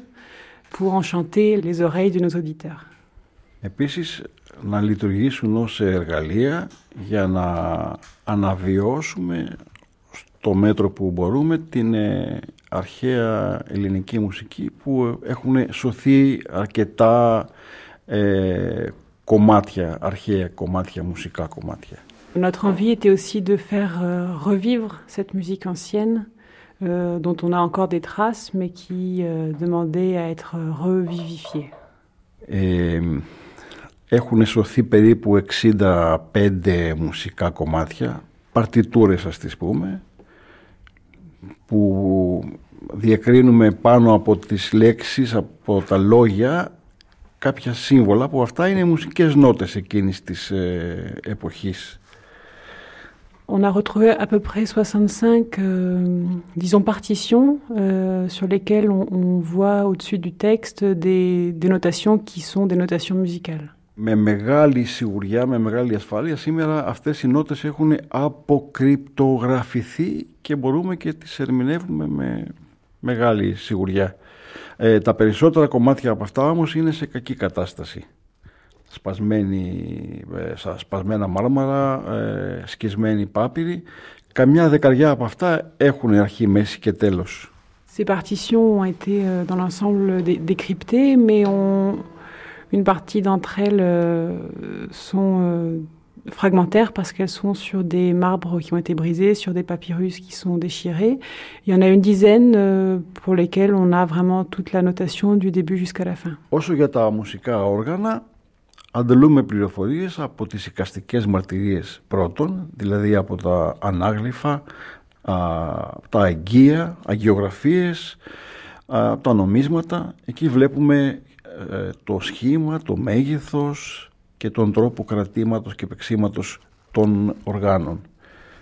pour enchanter les oreilles de nos auditeurs. Επίσης, να λειτουργήσουν ως εργαλεία για να αναβιώσουμε στο μέτρο που μπορούμε την αρχαία ελληνική μουσική που έχουν σωθεί αρκετά ε, κομμάτια, αρχαία κομμάτια, μουσικά κομμάτια. Notre envie était aussi de faire euh, revivre cette musique ancienne euh, dont on a encore des traces mais qui euh, demandait à être revivifiée. Ε, έχουν σωθεί περίπου 65 μουσικά κομμάτια, παρτιτούρες ας τις πούμε, που διακρίνουμε πάνω από τις λέξεις, από τα λόγια, κάποια σύμβολα που αυτά είναι μουσικές νότες εκείνης της ε, εποχής. On a retrouvé à peu près 65, euh, disons, partitions euh, sur lesquelles on, on voit au-dessus du texte des, des notations qui sont des notations musicales. Με μεγάλη σιγουριά, με μεγάλη ασφάλεια, σήμερα αυτές οι νότες έχουν αποκρυπτογραφηθεί και μπορούμε και τις ερμηνεύουμε με μεγάλη σιγουριά. Ε, τα περισσότερα κομμάτια από αυτά όμως είναι σε κακή κατάσταση. Σπασμένη, ε, σπασμένα μάρμαρα, ε, σκισμένη πάπυρη. Καμιά δεκαριά από αυτά έχουν αρχή, μέση και τέλος. Ces partitions ont été euh, dans l'ensemble dé- décryptées, mais on, une partie d'entre elles euh, sont euh, fragmentaires parce qu'elles sont sur des marbres qui ont été brisés, sur des papyrus qui sont déchirés. Il y en a une dizaine euh, pour lesquelles on a vraiment toute la notation du début jusqu'à la fin. Όσο για τα μουσικά όργανα, αντελούμε πληροφορίες από τις οικαστικές μαρτυρίες πρώτον, δηλαδή από τα ανάγλυφα, α, τα αγγεία, αγιογραφίες, α, τα νομίσματα. Εκεί βλέπουμε ε, το σχήμα, το μέγεθος και τον τρόπο κρατήματος και παίξήματος των οργάνων.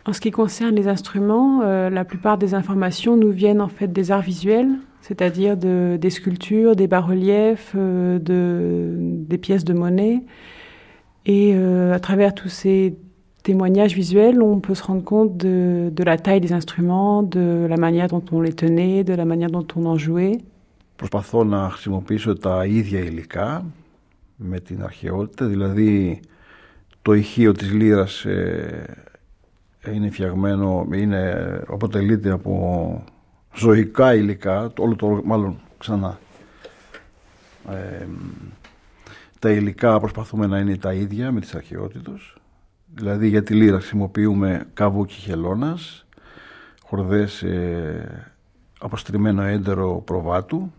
En ce qui concerne les instruments, euh, la plupart des informations nous viennent en fait des arts visuels, c'est-à-dire de, des sculptures, des bas-reliefs, euh, de, des pièces de monnaie. Et euh, à travers tous ces témoignages visuels, on peut se rendre compte de, de la taille des instruments, de la manière dont on les tenait, de la manière dont on en jouait. Προσπαθώ να χρησιμοποιήσω τα ίδια υλικά με την αρχαιότητα, δηλαδή το ηχείο της λύρας ε, είναι φτιαγμένο, είναι, αποτελείται από ζωικά υλικά, το- όλο το, μάλλον ξανά. Ε, τα υλικά προσπαθούμε να είναι τα ίδια με τις αρχαιότητες, δηλαδή για τη λύρα χρησιμοποιούμε καβούκι χελώνας, χορδές ε, αποστριμμένο έντερο προβάτου,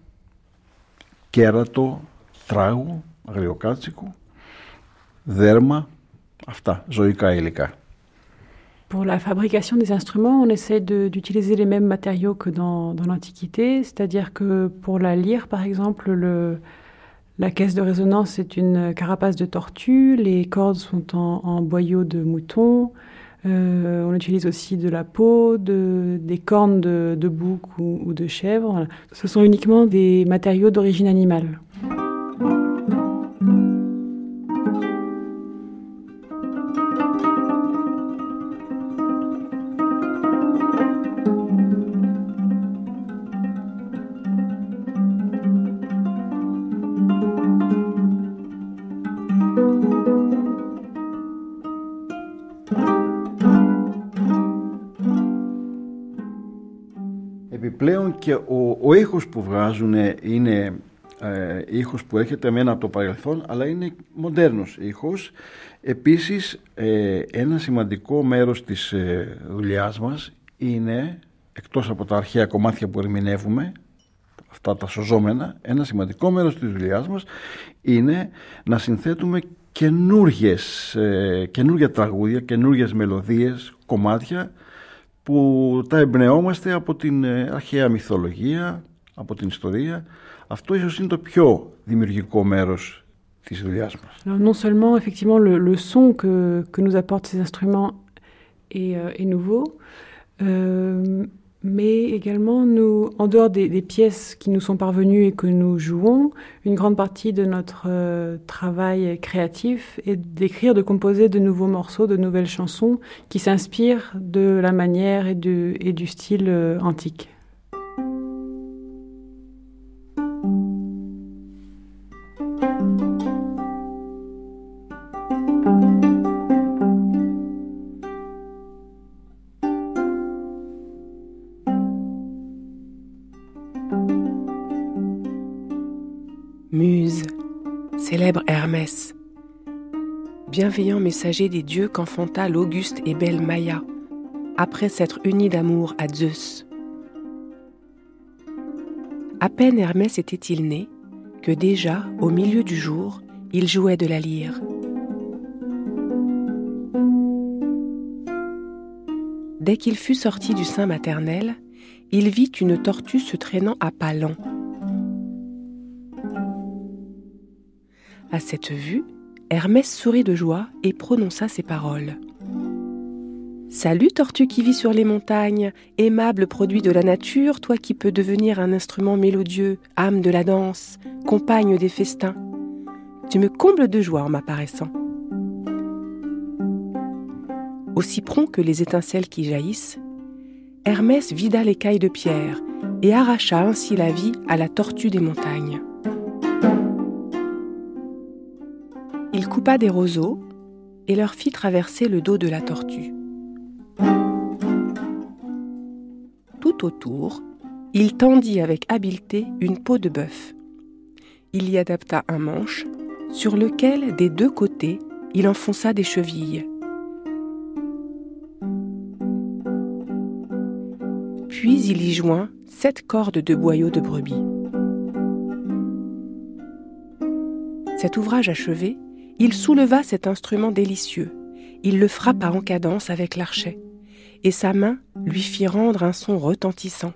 κέρατο, τράγου, αγριοκάτσικου, δέρμα, αυτά, ζωικά υλικά. Pour la fabrication des instruments, on essaie de- d'utiliser les mêmes matériaux que dans, dans l'Antiquité, c'est-à-dire que pour la lyre, par exemple, le, la caisse de résonance est une carapace de tortue, les cordes sont en, en boyau de mouton, euh, on utilise aussi de la peau, de, des cornes de, de bouc ou, ou de chèvre. Ce sont uniquement des matériaux d'origine animale. Και ο, ο ήχος που βγάζουν είναι ε, ήχος που έρχεται εμένα από το παρελθόν, αλλά είναι μοντέρνος ήχος. Επίσης, ε, ένα σημαντικό μέρος της ε, δουλειάς μας είναι, εκτός από τα αρχαία κομμάτια που ερμηνεύουμε, αυτά τα σωζόμενα, ένα σημαντικό μέρος της δουλειάς μας είναι να συνθέτουμε καινούργιες, ε, καινούργια τραγούδια, καινούργιες μελωδίες, κομμάτια που τα εμπνεόμαστε από την ε, αρχαία μυθολογία, από την ιστορία. Αυτό ίσως είναι το πιο δημιουργικό μέρος της δουλειάς μας. Alors, non seulement effectivement le, le son que, que nous apportent ces instruments est, euh, est nouveau, euh, mais également nous, en dehors des, pièces qui nous sont parvenues et que nous jouons, une grande partie de notre euh, travail créatif est d'écrire, de composer de nouveaux morceaux, de nouvelles chansons qui s'inspirent de la manière et du, et du style euh, antique. Célèbre Hermès, bienveillant messager des dieux qu'enfanta l'auguste et belle Maya, après s'être unie d'amour à Zeus. À peine Hermès était-il né, que déjà, au milieu du jour, il jouait de la lyre. Dès qu'il fut sorti du sein maternel, il vit une tortue se traînant à pas lents. À cette vue, Hermès sourit de joie et prononça ces paroles. Salut tortue qui vit sur les montagnes, aimable produit de la nature, toi qui peux devenir un instrument mélodieux, âme de la danse, compagne des festins. Tu me combles de joie en m'apparaissant. Aussi prompt que les étincelles qui jaillissent, Hermès vida l'écaille de pierre et arracha ainsi la vie à la tortue des montagnes. Coupa des roseaux et leur fit traverser le dos de la tortue. Tout autour, il tendit avec habileté une peau de bœuf. Il y adapta un manche, sur lequel, des deux côtés, il enfonça des chevilles. Puis il y joint sept cordes de boyaux de brebis. Cet ouvrage achevé, il souleva cet instrument délicieux. Il le frappa en cadence avec l'archet, et sa main lui fit rendre un son retentissant.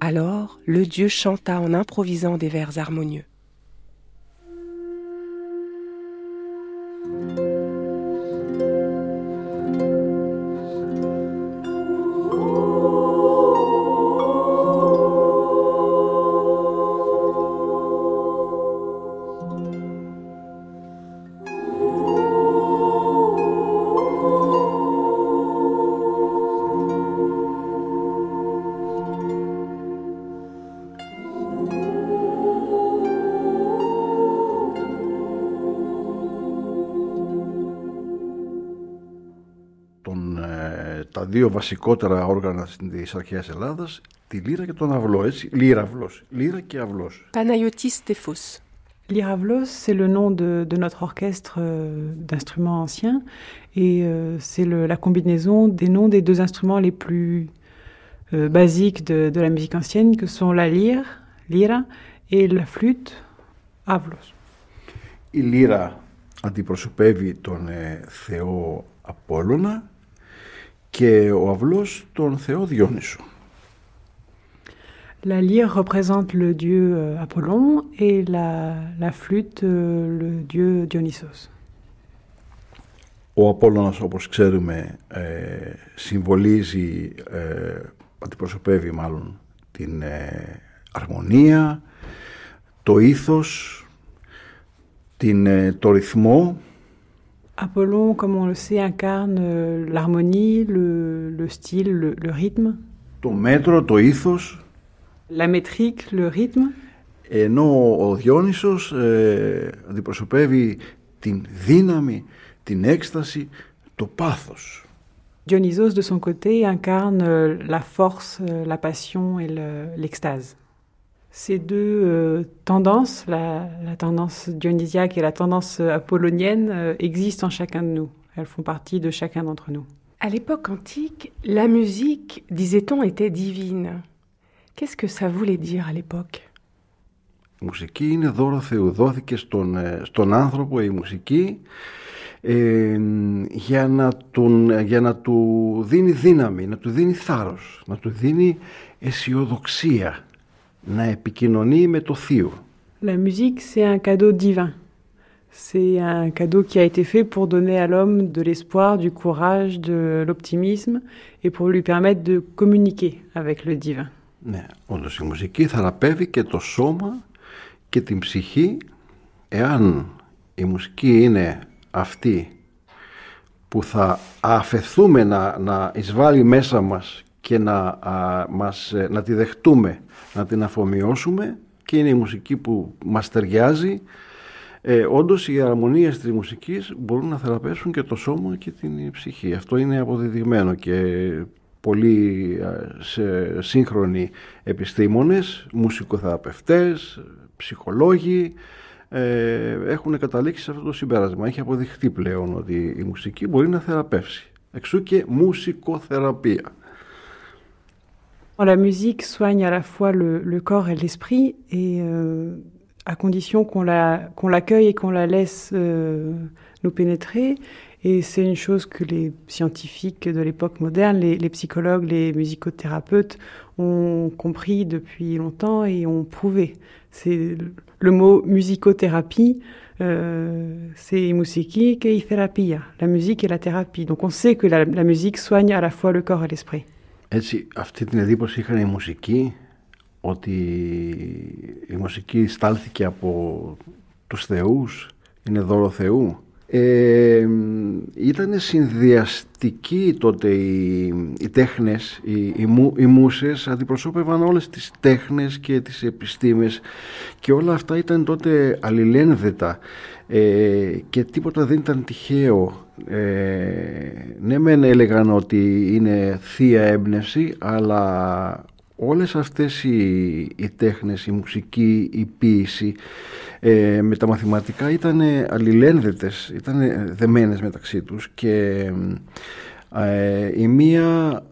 Alors le dieu chanta en improvisant des vers harmonieux. Βασικότερα όργανα της αρχαίας Ελλάδας, τη λύρα και τον αυλό, έτσι, λύραυλος, λύρα και αυλός. Panayotis Stephos. Lyravlos, c'est le nom de, de notre orchestre euh, d'instruments anciens et euh, c'est la combinaison des noms des deux instruments les plus euh, basiques de, de, la musique ancienne que sont la lyre, lyra, et la flûte, avlos. Η λύρα αντιπροσωπεύει τον ε, Θεό Απόλλωνα και ο αυλός τον Θεό Διόνυσο. La lyre représente le dieu euh, Apollon et la, la flûte euh, le dieu Dionysos. Ο Απόλλωνας όπως ξέρουμε ε, συμβολίζει, ε, αντιπροσωπεύει μάλλον την ε, αρμονία, το ήθος, την, ε, το ρυθμό Apollon, comme on le sait, incarne euh, l'harmonie, le, le, style, le, le, rythme. Το μέτρο, το ήθος. La métrique, le rythme. Ενώ ο Διόνυσος ε, αντιπροσωπεύει την δύναμη, την έκσταση, το πάθος. Dionysos, de son côté, incarne euh, la force, euh, la passion et l'extase. Ces deux euh, tendances, la, la, tendance dionysiaque et la tendance apollonienne, euh, existent en chacun de nous. Elles font partie de chacun d'entre nous. À l'époque antique, la musique, disait-on, était divine. Qu'est-ce que ça voulait dire à l'époque Η μουσική είναι δώρο Θεού. Δόθηκε στον, στον άνθρωπο η μουσική ε, για, να τον, για να του δίνει δύναμη, να του δίνει θάρρος, να του δίνει αισιοδοξία. Να επικοινωνεί με το Θείο. La musique, c'est un cadeau divin. C'est un cadeau qui a été fait pour donner à l'homme de l'espoir, du courage, de l'optimisme et pour lui permettre de communiquer avec le divin. Ναι, όντως η μουσική θεραπεύει και το σώμα και την ψυχή εάν η μουσική είναι αυτή που θα αφαιθούμε να, να εισβάλλει μέσα μας και να, α, μας, να τη δεχτούμε να την αφομοιώσουμε και είναι η μουσική που μας ταιριάζει. Ε, όντως οι αρμονίες της μουσικής μπορούν να θεραπεύσουν και το σώμα και την ψυχή. Αυτό είναι αποδεδειγμένο και πολλοί σε σύγχρονοι επιστήμονες, μουσικοθεραπευτές, ψυχολόγοι ε, έχουν καταλήξει σε αυτό το συμπέρασμα. Έχει αποδειχθεί πλέον ότι η μουσική μπορεί να θεραπεύσει. Εξού και μουσικοθεραπεία. La musique soigne à la fois le, corps et l'esprit, et euh, à condition qu'on l'accueille et qu'on la laisse euh, nous pénétrer. Et c'est une chose que les scientifiques de l'époque moderne, les, psychologues, les musicothérapeutes ont compris depuis longtemps et ont prouvé. C'est le mot musicothérapie euh, c'est musiki la musique et la thérapie. Donc on sait que la musique soigne à la fois le corps et l'esprit. Έτσι, αυτή την εντύπωση είχαν η μουσική ότι η μουσική στάλθηκε από τους θεούς, είναι δώρο Θεού. Ε, ήταν συνδυαστικοί τότε οι, οι τέχνες, οι, οι, οι μουσες αντιπροσώπευαν όλες τις τέχνες και τις επιστήμες και όλα αυτά ήταν τότε αλληλένδετα ε, και τίποτα δεν ήταν τυχαίο. Ε, ναι μεν έλεγαν ότι είναι θεία έμπνευση αλλά όλες αυτές οι, οι τέχνες, η μουσική, η ποίηση ε, με τα μαθηματικά ήταν αλληλένδετες, ήταν δεμένες μεταξύ τους και ε, η μία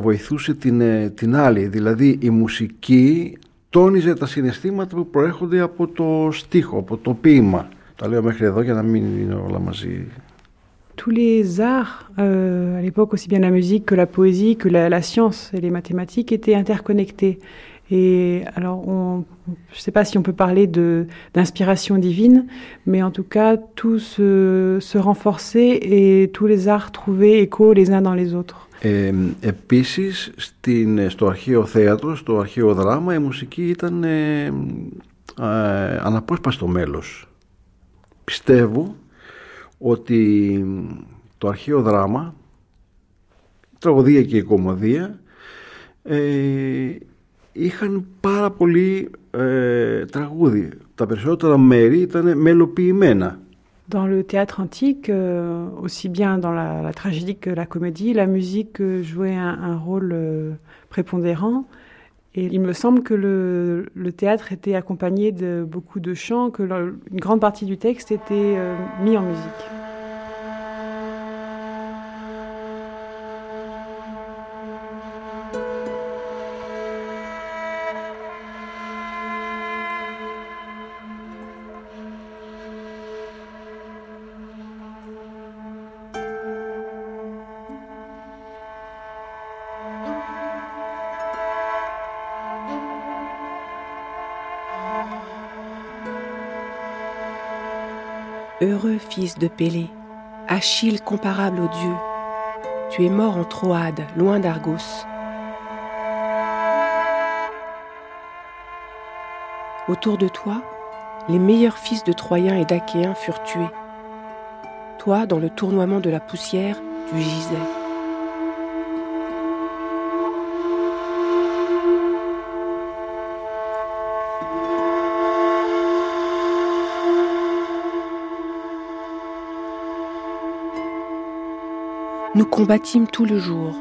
βοηθούσε την, ε, την άλλη. Δηλαδή η μουσική τόνιζε τα συναισθήματα που προέρχονται από το στίχο, από το ποίημα. Τα λέω μέχρι εδώ για να μην είναι όλα μαζί. Tous les arts, euh, à l'époque aussi bien la musique que la poésie, que la, la science et les mathématiques étaient interconnectés. Et alors, on, je ne sais pas si on peut parler d'inspiration divine, mais en tout cas, tout se, se renforçait et tous les arts trouvaient écho les uns dans les autres. Ε, επίσης, στην, στο αρχαίο θέατρο, στο αρχαίο δράμα, η μουσική ήταν ε, ε, αναπόσπαστο μέλος. Πιστεύω ότι το αρχαίο δράμα, η τραγωδία και η κομμωδία, ε, είχαν πάρα πολύ ε, τραγούδι. Τα περισσότερα μέρη ήταν μελοποιημένα. Dans le théâtre antique, euh, aussi bien dans la, la, tragédie que la comédie, la musique euh, jouait un, un rôle euh, prépondérant. Et il me semble que le, théâtre était accompagné de beaucoup de chants, que une grande partie du texte était euh, mis en musique. De Pélée, Achille comparable aux dieux, tu es mort en Troade, loin d'Argos. Autour de toi, les meilleurs fils de Troyens et d'Achéens furent tués. Toi, dans le tournoiement de la poussière, tu gisais. Nous combattîmes tout le jour.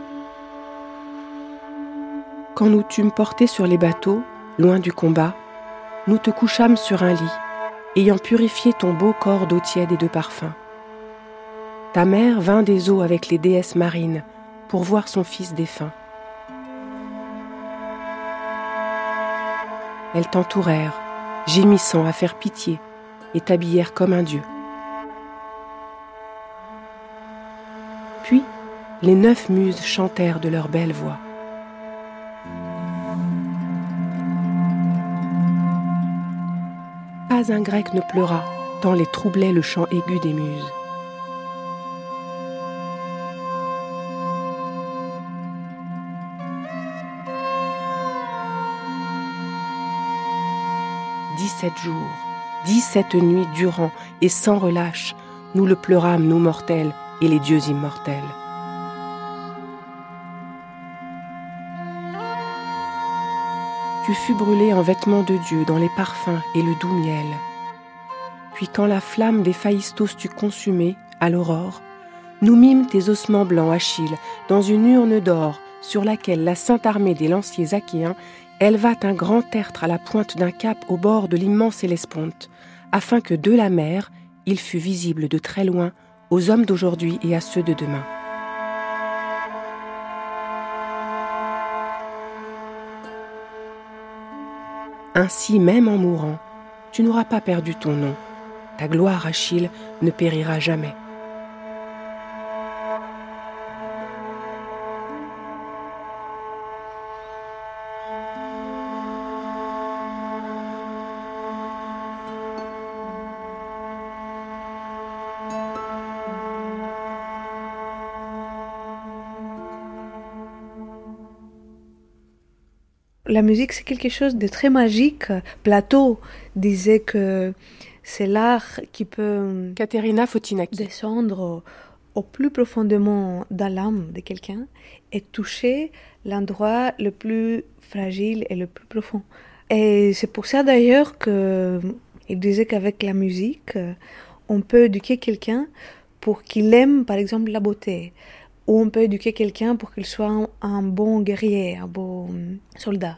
Quand nous tûmes portés sur les bateaux, loin du combat, nous te couchâmes sur un lit, ayant purifié ton beau corps d'eau tiède et de parfum. Ta mère vint des eaux avec les déesses marines pour voir son fils défunt. Elles t'entourèrent, gémissant à faire pitié, et t'habillèrent comme un dieu. Puis, les neuf muses chantèrent de leur belle voix. Pas un grec ne pleura, tant les troublait le chant aigu des muses. Dix-sept jours, dix-sept nuits durant, et sans relâche, nous le pleurâmes, nous mortels, et les dieux immortels. Tu fus brûlé en vêtements de Dieu dans les parfums et le doux miel. Puis quand la flamme des Phaïstos t'eut consumé, à l'aurore, nous mîmes tes ossements blancs, Achille, dans une urne d'or sur laquelle la sainte armée des lanciers achéens éleva un grand tertre à la pointe d'un cap au bord de l'immense Hellesponte, afin que de la mer il fût visible de très loin aux hommes d'aujourd'hui et à ceux de demain. Ainsi, même en mourant, tu n'auras pas perdu ton nom. Ta gloire, Achille, ne périra jamais. La musique, c'est quelque chose de très magique. Plateau disait que c'est l'art qui peut Fotinaki. descendre au plus profondément dans l'âme de quelqu'un et toucher l'endroit le plus fragile et le plus profond. Et c'est pour ça d'ailleurs que il disait qu'avec la musique, on peut éduquer quelqu'un pour qu'il aime par exemple la beauté, ou on peut éduquer quelqu'un pour qu'il soit un, un bon guerrier, un bon soldat.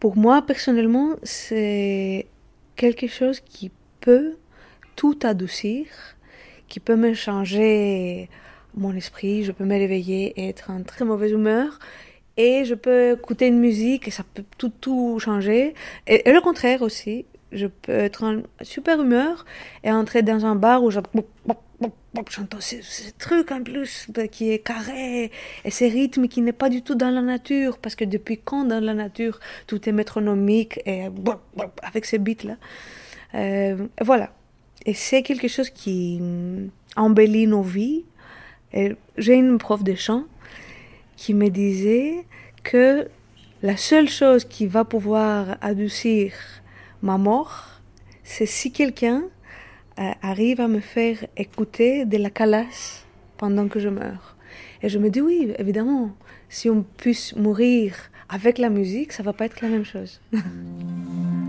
Pour moi personnellement, c'est quelque chose qui peut tout adoucir, qui peut me changer mon esprit, je peux me réveiller et être en très mauvaise humeur, et je peux écouter une musique et ça peut tout, tout changer. Et, et le contraire aussi, je peux être en super humeur et entrer dans un bar où je- j'entends ce, ce truc en plus qui est carré et ces rythmes qui n'est pas du tout dans la nature parce que depuis quand dans la nature tout est métronomique et avec ces beats là Euh, voilà. Et c'est quelque chose qui embellit nos vies. J'ai une prof de chant qui me disait que la seule chose qui va pouvoir adoucir ma mort, c'est si quelqu'un euh, arrive à me faire écouter de la calasse pendant que je meurs. Et je me dis oui, évidemment, si on puisse mourir avec la musique, ça va pas être la même chose.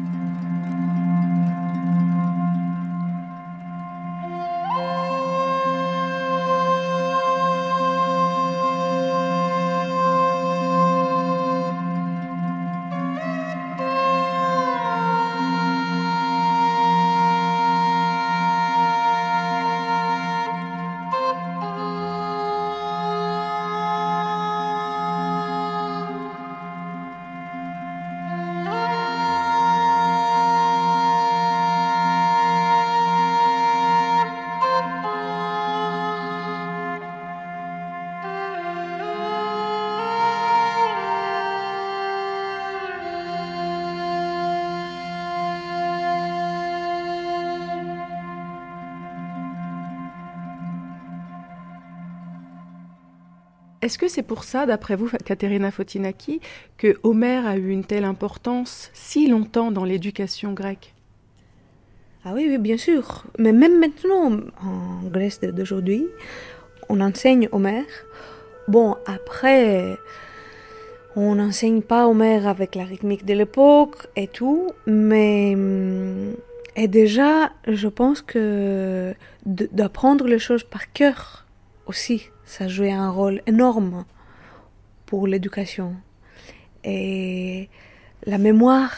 Est-ce que c'est pour ça, d'après vous, Katerina Fotinaki, que Homère a eu une telle importance si longtemps dans l'éducation grecque? Ah oui, oui, bien sûr. Mais même maintenant, en Grèce d'aujourd'hui, on enseigne Homère. Bon, après, on n'enseigne pas Homère avec la rythmique de l'époque et tout, mais et déjà, je pense que d'apprendre les choses par cœur aussi, ça jouait un rôle énorme pour l'éducation. Et la mémoire,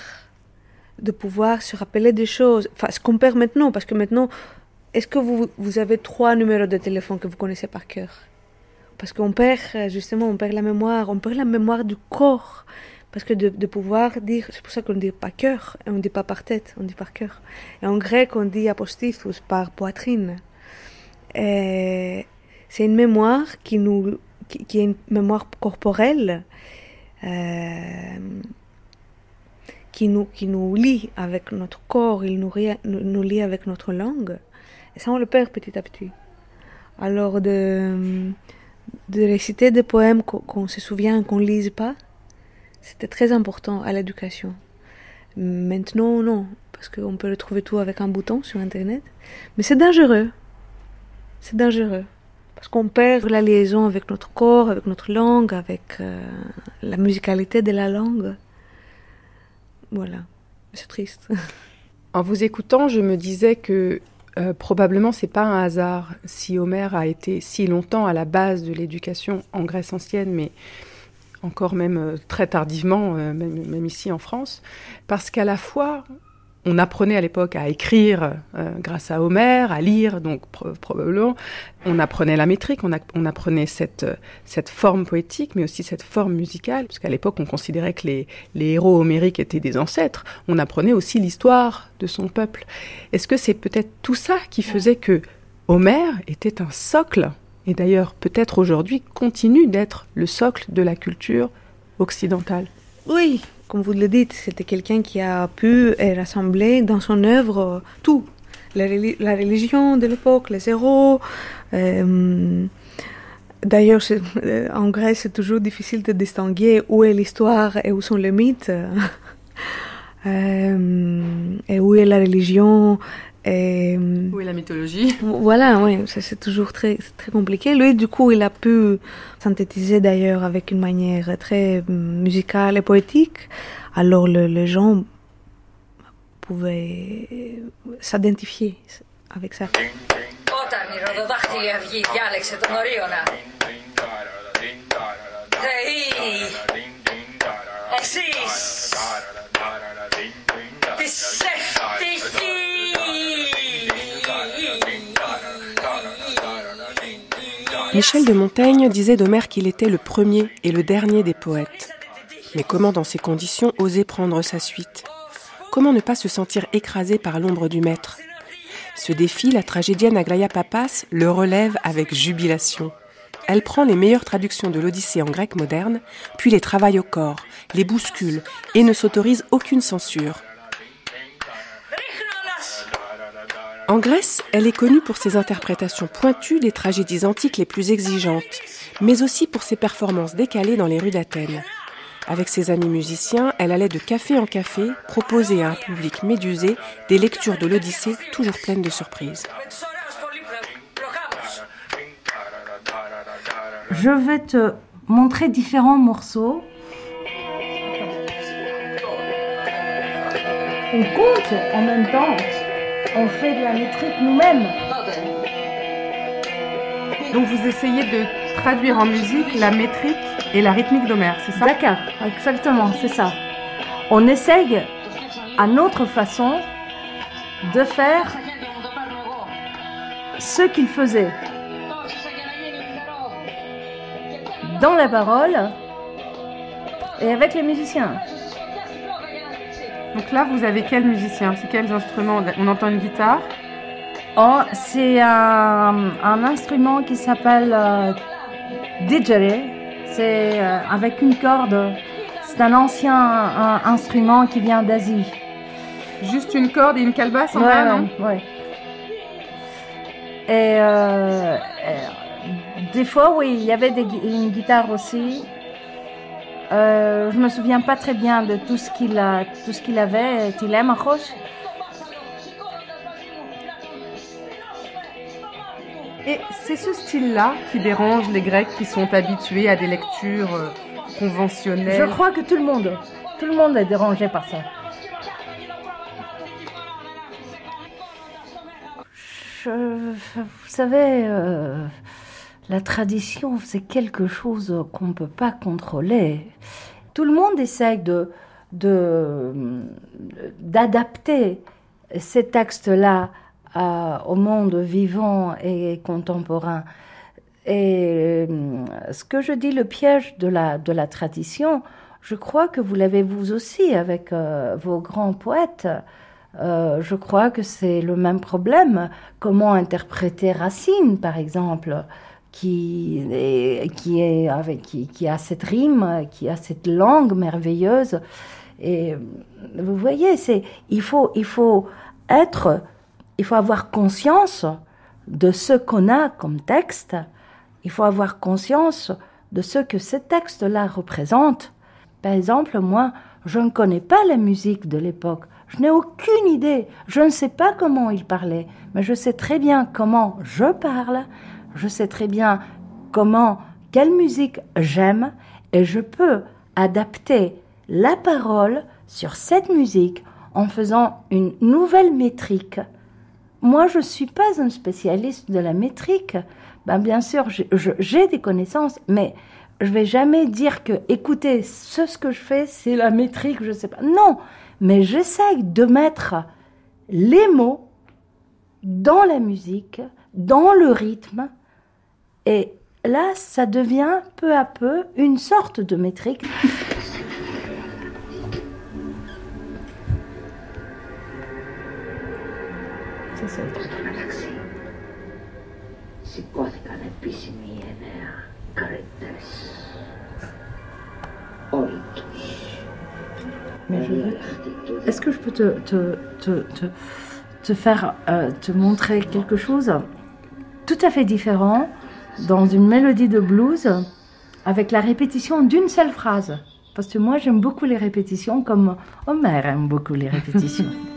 de pouvoir se rappeler des choses, enfin ce qu'on perd maintenant, parce que maintenant, est-ce que vous, vous avez trois numéros de téléphone que vous connaissez par cœur? Parce qu'on perd, justement, on perd la mémoire, on perd la mémoire du corps. Parce que de, pouvoir dire, c'est pour ça qu'on dit pas cœur, et on dit pas par tête, on dit par cœur. Et en grec, on dit apostyphos, par poitrine. Et c'est une mémoire qui, nous, qui, est une mémoire corporelle. euh, qui nous, qui nous lie avec notre corps, il nous, nous, lie avec notre langue. Et ça, on le perd petit à petit. Alors, de, de réciter des poèmes qu'on qu'on se souvient, qu'on ne lise pas, c'était très important à l'éducation. Maintenant, non, parce qu'on peut retrouver tout avec un bouton sur Internet. Mais c'est dangereux. C'est dangereux. Parce qu'on perd la liaison avec notre corps, avec notre langue, avec euh, la musicalité de la langue. Voilà, c'est triste. En vous écoutant, je me disais que euh, probablement c'est pas un hasard si Homère a été si longtemps à la base de l'éducation en Grèce ancienne, mais encore même euh, très tardivement, euh, même ici en France, parce qu'à la fois on apprenait à l'époque à écrire euh, grâce à Homère, à lire, donc pro- probablement, on apprenait la métrique, on, a- on apprenait cette, cette forme poétique, mais aussi cette forme musicale, parce qu'à l'époque on considérait que les, les héros homériques étaient des ancêtres, on apprenait aussi l'histoire de son peuple. Est-ce que c'est peut-être tout ça qui faisait que Homère était un socle, et d'ailleurs peut-être aujourd'hui continue d'être le socle de la culture occidentale? Oui, comme vous le dites, c'était quelqu'un qui a pu rassembler dans son œuvre tout. La religion de l'époque, les héros, euh, D'ailleurs, euh, en Grèce, c'est toujours difficile de distinguer où est l'histoire et où sont les mythes, euh, et où est la religion. Et, où est la mythologie Voilà, oui, c'est toujours très, très compliqué. Lui, du coup, il a pu synthétiser d'ailleurs avec une manière très musicale et poétique. Alors, le, les gens pouvaient s'identifier avec ça. Michel de Montaigne disait d'Homère qu'il était le premier et le dernier des poètes. Mais comment dans ces conditions oser prendre sa suite? Comment ne pas se sentir écrasé par l'ombre du maître? Ce défi, la tragédienne Aglaya Papas le relève avec jubilation. Elle prend les meilleures traductions de l'Odyssée en grec moderne, puis les travaille au corps, les bouscule et ne s'autorise aucune censure. En Grèce, elle est connue pour ses interprétations pointues des tragédies antiques les plus exigeantes, mais aussi pour ses performances décalées dans les rues d'Athènes. Avec ses amis musiciens, elle allait de café en café proposer à un public médusé des lectures de l'Odyssée toujours pleines de surprises. Je vais te montrer différents morceaux. On compte en même temps on fait de la métrique nous-mêmes. Donc vous essayez de traduire en musique la métrique et la rythmique d'Homère, c'est ça? D'accord, exactement, c'est ça. On essaye à notre façon de faire ce qu'il faisait. Dans la parole et avec les musiciens. Donc là, vous avez quel musicien? C'est quels instruments? On entend une guitare? Oh, C'est un, instrument qui s'appelle euh, C'est euh, avec une corde. C'est un ancien instrument qui vient d'Asie. Juste une corde et une calebasse en ouais, ouais. Et euh, des fois, oui, il y avait une guitare aussi. Euh, je me souviens pas très bien de tout ce qu'il a, tout ce qu'il avait. L'aimes, Et c'est ce style-là qui dérange les Grecs qui sont habitués à des lectures euh, conventionnelles. Je crois que tout le monde, tout le monde est dérangé par ça. Je, vous savez, euh, la tradition, c'est quelque chose qu'on ne peut pas contrôler. Tout le monde essaye de, d'adapter ces textes-là au monde vivant et contemporain. Et euh, ce que je dis, le piège de la, de la tradition, je crois que vous l'avez vous aussi avec euh, vos grands poètes. Euh, je crois que c'est le même problème. Comment interpréter Racine, par exemple? Qui qui, a cette rime, qui a cette langue merveilleuse. Et vous voyez, c'est, il, faut, il faut être, il faut avoir conscience de ce qu'on a comme texte, il faut avoir conscience de ce que ce texte-là représente. Par exemple, moi, je ne connais pas la musique de l'époque. Je n'ai aucune idée. Je ne sais pas comment il parlait, mais je sais très bien comment je parle, je sais très bien comment, quelle musique j'aime et je peux adapter la parole sur cette musique en faisant une nouvelle métrique. Moi, je ne suis pas un spécialiste de la métrique. Ben, bien sûr, j'ai des connaissances, mais je vais jamais dire que, écoutez, ce, ce que je fais, c'est la métrique, je ne sais pas. Non, mais j'essaye de mettre les mots dans la musique, dans le rythme, et là, ça devient peu à peu une sorte de métrique. C'est ça. Le truc. Mais je veux... Est-ce que je peux te, te, te, te faire, euh, te montrer quelque chose? Tout à fait différent dans une mélodie de blues avec la répétition d'une seule phrase. Parce que moi, j'aime beaucoup les répétitions, comme Homer aime beaucoup les répétitions.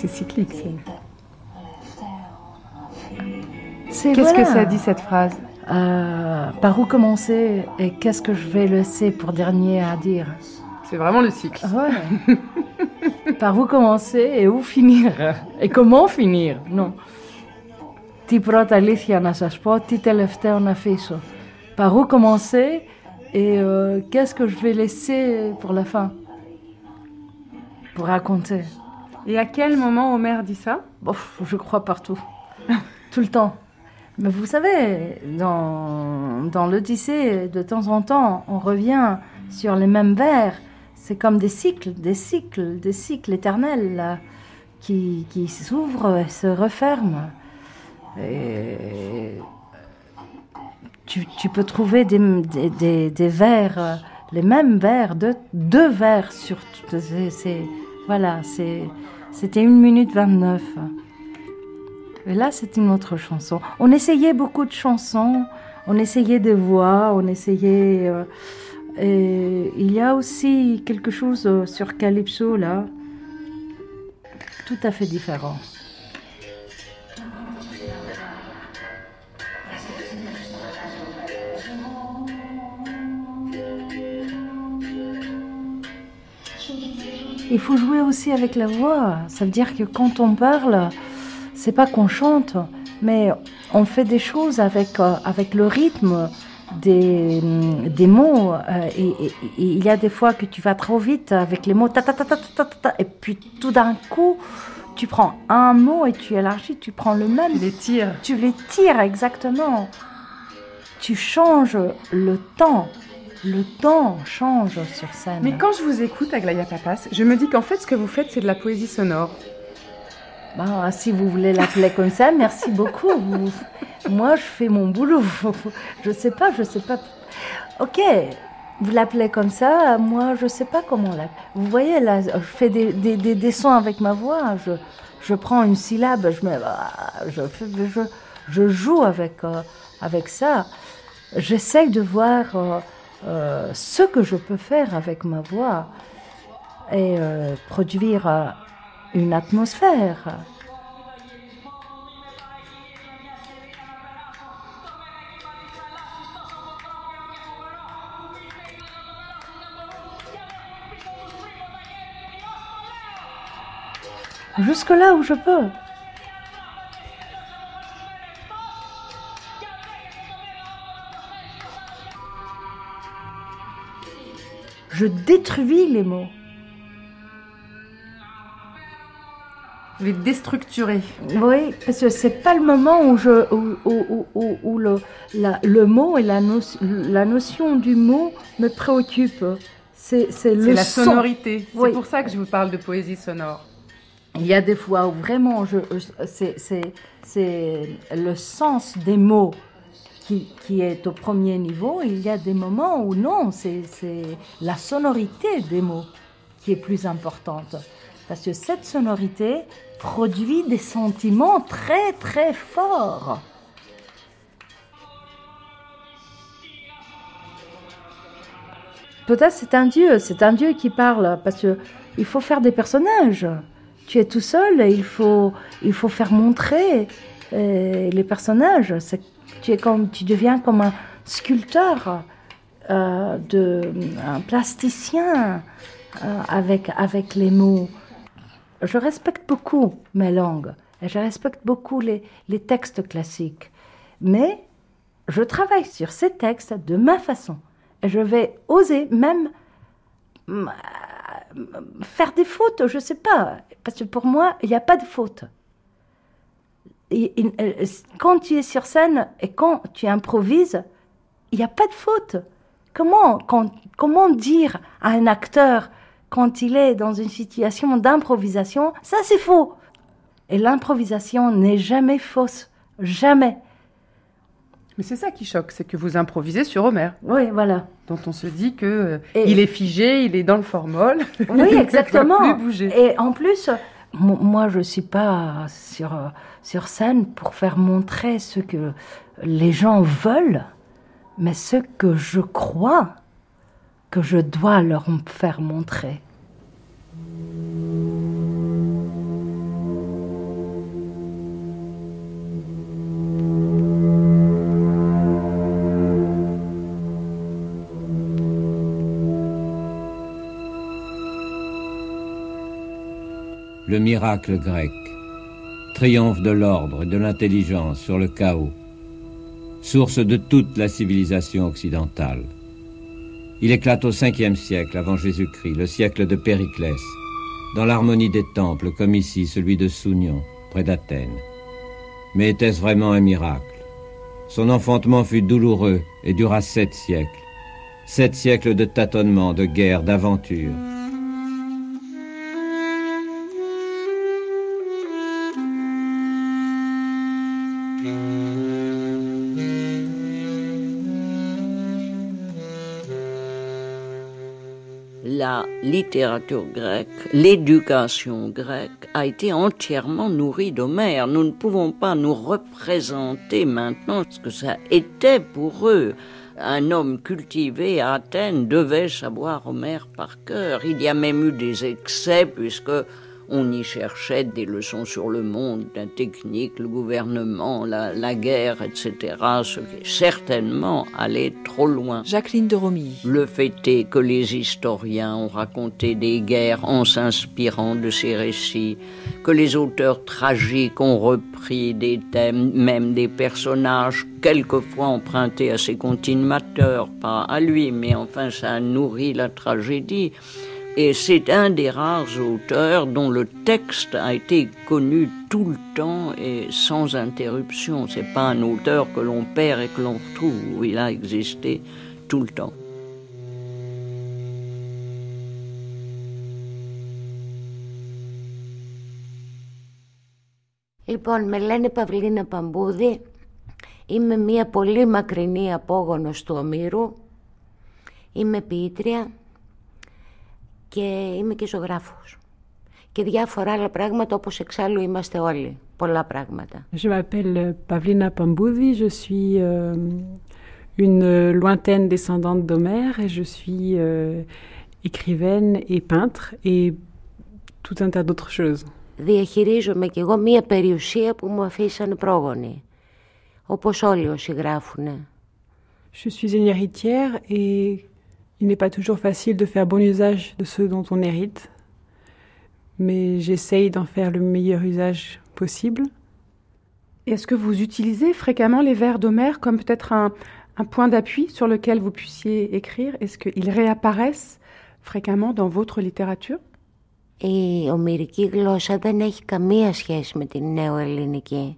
c'est cyclique. C'est Qu'est-ce que voilà. ça dit cette phrase Euh, Par où commencer et qu'est-ce que je vais laisser pour dernier à dire C'est vraiment le cycle. Ouais. Par où commencer et où finir Et comment finir Non. Τι πρώτα αλήθεια να σας πω, τι τελευταίο να αφήσω. Par où commencer et euh, qu'est-ce que je vais laisser pour la fin Pour raconter. Et à quel moment Homer dit ça? Bon, je crois partout. Tout le temps. Mais vous savez, dans, dans l'Odyssée, de temps en temps, on revient sur les mêmes vers. C'est comme des cycles, des cycles, des cycles éternels là, qui, qui s'ouvrent et se referment. Et tu, tu peux trouver des, des, des, des vers, les mêmes vers, deux, deux vers sur... c'est- c'est- voilà, c'était 1 minute 29. Et là, c'est une autre chanson. On essayait beaucoup de chansons, on essayait des voix, on essayait... euh, il y a aussi quelque chose euh, sur Calypso, là, tout à fait différent. Il faut jouer aussi avec la voix. Ça veut dire que quand on parle, c'est pas qu'on chante, mais on fait des choses avec, euh, avec le rythme des, des mots. euh, et, et- et il y a des fois que tu vas trop vite avec les mots, ta, ta, ta, ta, ta, ta, ta, et puis tout d'un coup, tu prends un mot et tu élargis, tu prends le même. Tu les tires. Tu les tires, exactement. Tu changes le temps. Le temps change sur scène. Mais quand je vous écoute, Aglaya Papas, je me dis qu'en fait, ce que vous faites, c'est de la poésie sonore. Bah, si vous voulez l'appeler comme ça, merci beaucoup. Moi, je fais mon boulot. Je sais pas, je sais pas. Ok, vous l'appelez comme ça, moi, je sais pas comment l'appeler. Vous voyez, là, je fais des, des, des, des sons avec ma voix. Je, je prends une syllabe, je, me, ah, je, je joue avec, euh, avec ça. J'essaye de voir euh, euh, ce que je peux faire avec ma voix et euh, produire euh, une atmosphère. Jusque là où je peux. Je détruis les mots. Les déstructurez. Oui, parce que c'est pas le moment où, je, où, où- où- où- où le, la- le mot et la, no- la notion du mot me préoccupent. C'est c'est le C'est la son. sonorité. C'est pour ça que je vous parle de poésie sonore. Il y a des fois où vraiment c'est le sens des mots qui, est au premier niveau. Il y a des moments où non, c'est, la sonorité des mots qui est plus importante. Parce que cette sonorité produit des sentiments très très forts. Peut-être c'est un dieu, c'est un dieu qui parle parce que il faut faire des personnages. Tu es tout seul il faut, il faut faire montrer euh, les personnages. Tu, es comme, tu deviens comme un sculpteur, euh, un plasticien euh, avec, avec les mots. Je respecte beaucoup mes langues et je respecte beaucoup les, les textes classiques. Mais je travaille sur ces textes de ma façon. Et je vais oser même mm, faire des fautes, je ne sais pas. Parce que pour moi, il n'y a pas de faute. Et- et- euh, quand tu es sur scène et quand tu improvises, il n'y a pas de faute. Comment, comment dire à un acteur quand il est dans une situation d'improvisation, ça c'est faux. Et l'improvisation n'est jamais fausse, jamais. Mais c'est ça qui choque, c'est que vous improvisez sur Homer. Oui, voilà. Dont on se dit que euh, il est figé, il est dans le formol. Oui, exactement. il plus bouger. Et en plus, moi, je suis pas sur sur scène pour faire montrer ce que les gens veulent, mais ce que je crois que je dois leur faire montrer. Le miracle grec, triomphe de l'ordre et de l'intelligence sur le chaos, source de toute la civilisation occidentale. Il éclate au 5e siècle avant Jésus-Christ, le siècle de Périclès, dans l'harmonie des temples, comme ici celui de Sounion, près d'Athènes. Mais était-ce vraiment un miracle? Son enfantement fut douloureux et dura sept siècles. Sept siècles de tâtonnements, de guerres, d'aventures. Littérature grecque, l'éducation grecque a été entièrement nourrie d'Homère. Nous ne pouvons pas nous représenter maintenant ce que ça était pour eux. Un homme cultivé à Athènes devait savoir Homère par cœur. Il y a même eu des excès puisque on y cherchait des leçons sur le monde, la technique, le gouvernement, la, guerre, etc. Ce qui est certainement allé trop loin. Jacqueline de Romilly. Le fait est que les historiens ont raconté des guerres en s'inspirant de ces récits, que les auteurs tragiques ont repris des thèmes, même des personnages quelquefois empruntés à ses continuateurs, pas à lui, mais enfin ça a nourri la tragédie. Et c'est un des rares auteurs dont le texte a été connu tout le temps et sans interruption. C'est pas un auteur que l'on perd et que l'on retrouve. Il a existé tout le temps. Λοιπόν, με λένε Παυλίνα Παμπούδη. Είμαι μία πολύ μακρινή απόγονος του Ομήρου. Είμαι ποιήτρια και είμαι και ζωγράφος. Και διάφορα άλλα πράγματα όπως εξάλλου είμαστε όλοι. Πολλά πράγματα. Je m'appelle Pavlina Pamboudi, je suis euh, une lointaine descendante d'Homère et je suis euh, écrivaine et peintre et tout un tas d'autres choses. Διαχειρίζομαι κι εγώ μία περιουσία που μου αφήσαν πρόγονοι, όπως όλοι όσοι γράφουν. Je suis une héritière et Il n'est pas toujours facile de faire bon usage de ce dont on hérite, mais j'essaye d'en faire le meilleur usage possible. Est-ce que vous utilisez fréquemment les vers d'Homère comme peut-être un, point d'appui sur lequel vous puissiez écrire Est-ce qu'ils réapparaissent fréquemment dans votre littérature Η ομυρική γλώσσα δεν έχει καμία σχέση με την νεοελληνική.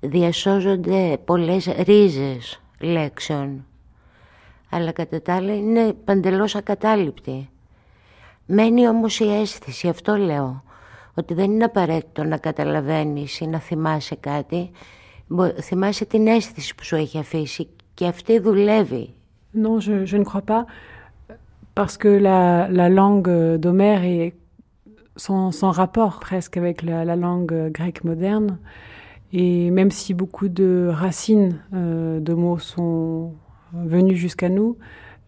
Διασώζονται πολλές ρίζες λέξεων αλλά κατά τα άλλα είναι παντελώς ακατάληπτη. Μένει όμως η αίσθηση, αυτό λέω, ότι δεν είναι απαραίτητο να καταλαβαίνεις ή να θυμάσαι κάτι, θυμάσαι την αίσθηση που σου έχει αφήσει και αυτή δουλεύει. Non, je, je ne crois pas, parce que la, la langue d'Homère est sans, sans rapport presque avec la, la langue grecque moderne, et même si beaucoup de racines euh, de mots sont venu jusqu'à nous,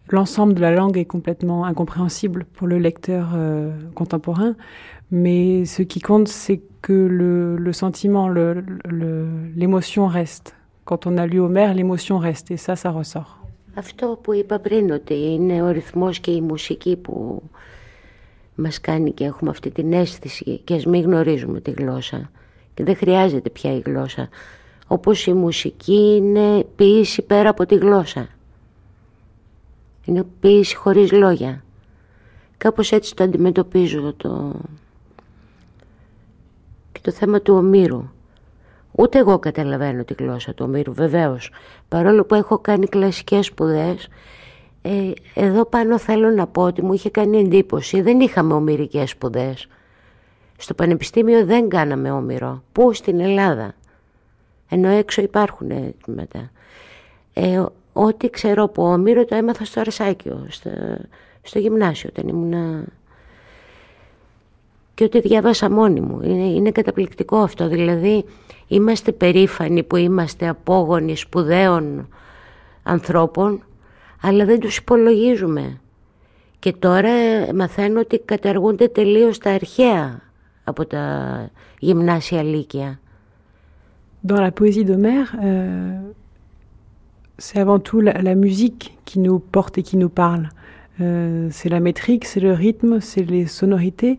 l'ensemble de la langue est complètement incompréhensible pour le lecteur euh, contemporain, mais ce qui compte, c'est que le, le sentiment, l'émotion le, reste. Quand on a lu Homère, l'émotion reste, et ça, ça ressort. Αυτό που είπα πριν, ότι είναι ο ρυθμός και η μουσική που μας κάνει και έχουμε αυτή την αίσθηση και ας μην γνωρίζουμε τη γλώσσα και δεν χρειάζεται πια η γλώσσα όπως η μουσική είναι ποίηση πέρα από τη γλώσσα. Είναι ποίηση χωρίς λόγια. Κάπως έτσι το αντιμετωπίζω το... και το θέμα του ομήρου. Ούτε εγώ καταλαβαίνω τη γλώσσα του ομήρου, βεβαίως. Παρόλο που έχω κάνει κλασικές σπουδές, Ε, εδώ πάνω θέλω να πω ότι μου είχε κάνει εντύπωση. Δεν είχαμε ομυρικές σπουδές. Στο πανεπιστήμιο δεν κάναμε όμηρο. Πού; Στην Ελλάδα. Ενώ έξω υπάρχουν μετά. Ε, ό,τι ξέρω από όμηρο το έμαθα στο Αρσάκιο, στο, στο γυμνάσιο όταν ήμουν και ότι διάβασα μόνη μου. Είναι, είναι καταπληκτικό αυτό. Δηλαδή είμαστε περήφανοι που είμαστε απόγονοι σπουδαίων ανθρώπων αλλά δεν τους υπολογίζουμε. Και τώρα μαθαίνω ότι καταργούνται τελείως τα αρχαία από τα γυμνάσια λύκεια. Dans la poésie d'Homère, euh, c'est avant tout la, musique qui nous porte et qui nous parle. Euh, c'est la métrique, c'est le rythme, c'est les sonorités.